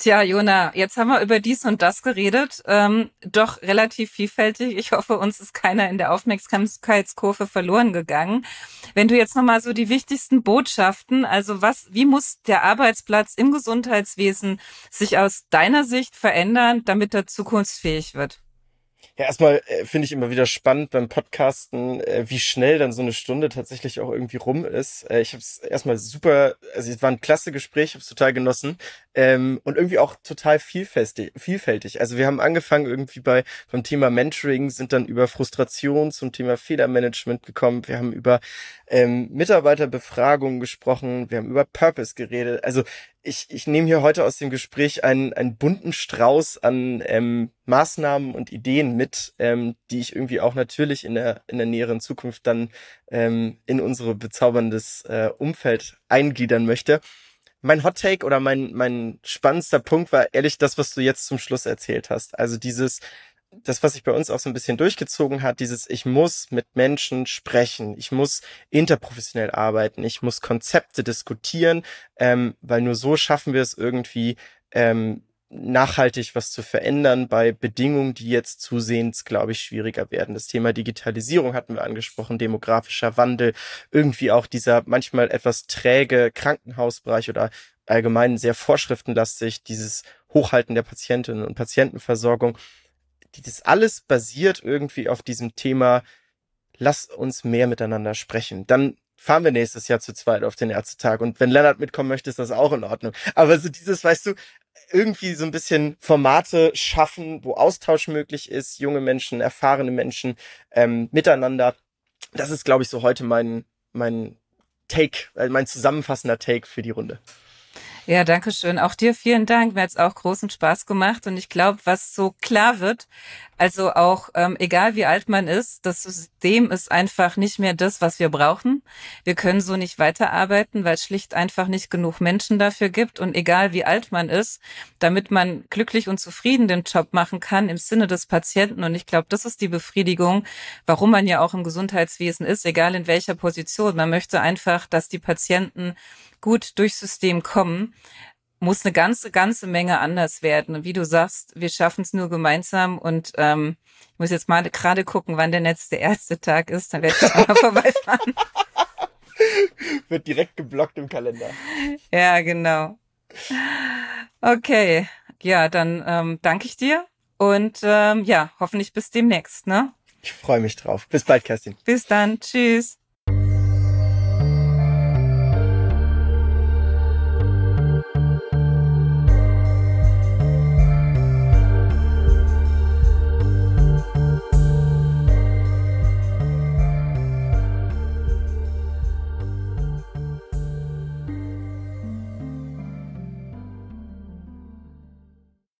Speaker 2: Tja, Jona, jetzt haben wir über dies und das geredet. Ähm, doch relativ vielfältig. Ich hoffe, uns ist keiner in der Aufmerksamkeitskurve verloren gegangen. Wenn du jetzt nochmal so die wichtigsten Botschaften, also was, wie muss der Arbeitsplatz im Gesundheitswesen sich aus deiner Sicht verändern, damit er zukunftsfähig wird?
Speaker 1: Ja, erstmal äh, finde ich immer wieder spannend beim Podcasten, äh, wie schnell dann so eine Stunde tatsächlich auch irgendwie rum ist. Äh, ich habe es erstmal super, also es war ein klasse Gespräch, habe es total genossen ähm, und irgendwie auch total vielfältig, vielfältig. Also wir haben angefangen irgendwie bei beim Thema Mentoring, sind dann über Frustration zum Thema Fehlermanagement gekommen. Wir haben über ähm, Mitarbeiterbefragungen gesprochen, wir haben über Purpose geredet. Also ich, ich nehme hier heute aus dem Gespräch einen, einen bunten Strauß an ähm, Maßnahmen und Ideen mit, ähm, die ich irgendwie auch natürlich in der, in der näheren Zukunft dann ähm, in unsere bezauberndes äh, Umfeld eingliedern möchte. Mein Hot Take oder mein, mein spannendster Punkt war ehrlich das, was du jetzt zum Schluss erzählt hast. Also dieses, das, was sich bei uns auch so ein bisschen durchgezogen hat, dieses, ich muss mit Menschen sprechen, ich muss interprofessionell arbeiten, ich muss Konzepte diskutieren, ähm, weil nur so schaffen wir es irgendwie, ähm, nachhaltig was zu verändern bei Bedingungen, die jetzt zusehends, glaube ich, schwieriger werden. Das Thema Digitalisierung hatten wir angesprochen, demografischer Wandel, irgendwie auch dieser manchmal etwas träge Krankenhausbereich oder allgemein sehr vorschriftenlastig, dieses Hochhalten der Patientinnen und Patientenversorgung das alles basiert irgendwie auf diesem Thema, lass uns mehr miteinander sprechen. Dann fahren wir nächstes Jahr zu zweit auf den Ärztetag. Und wenn Lennart mitkommen möchte, ist das auch in Ordnung. Aber so dieses, weißt du, irgendwie so ein bisschen Formate schaffen, wo Austausch möglich ist, junge Menschen, erfahrene Menschen ähm, miteinander. Das ist, glaube ich, so heute mein, mein Take, äh, mein zusammenfassender Take für die Runde.
Speaker 2: Ja, danke schön. Auch dir vielen Dank. Mir hat's auch großen Spaß gemacht. Und ich glaube, was so klar wird, also auch ähm, egal wie alt man ist, das System ist einfach nicht mehr das, was wir brauchen. Wir können so nicht weiterarbeiten, weil es schlicht einfach nicht genug Menschen dafür gibt. Und egal wie alt man ist, damit man glücklich und zufrieden den Job machen kann im Sinne des Patienten. Und ich glaube, das ist die Befriedigung, warum man ja auch im Gesundheitswesen ist, egal in welcher Position. Man möchte einfach, dass die Patienten gut durchs System kommen. muss eine ganze, ganze Menge anders werden. Und wie du sagst, wir schaffen es nur gemeinsam. Und ähm, ich muss jetzt mal gerade gucken, wann der letzte Ärztetag ist. Dann werde ich mal vorbeifahren.
Speaker 1: Wird direkt geblockt im Kalender.
Speaker 2: Ja, genau. Okay, ja, dann ähm, danke ich dir und ähm, ja, hoffentlich bis demnächst, ne?
Speaker 1: Ich freue mich drauf. Bis bald, Kerstin.
Speaker 2: Bis dann. Tschüss.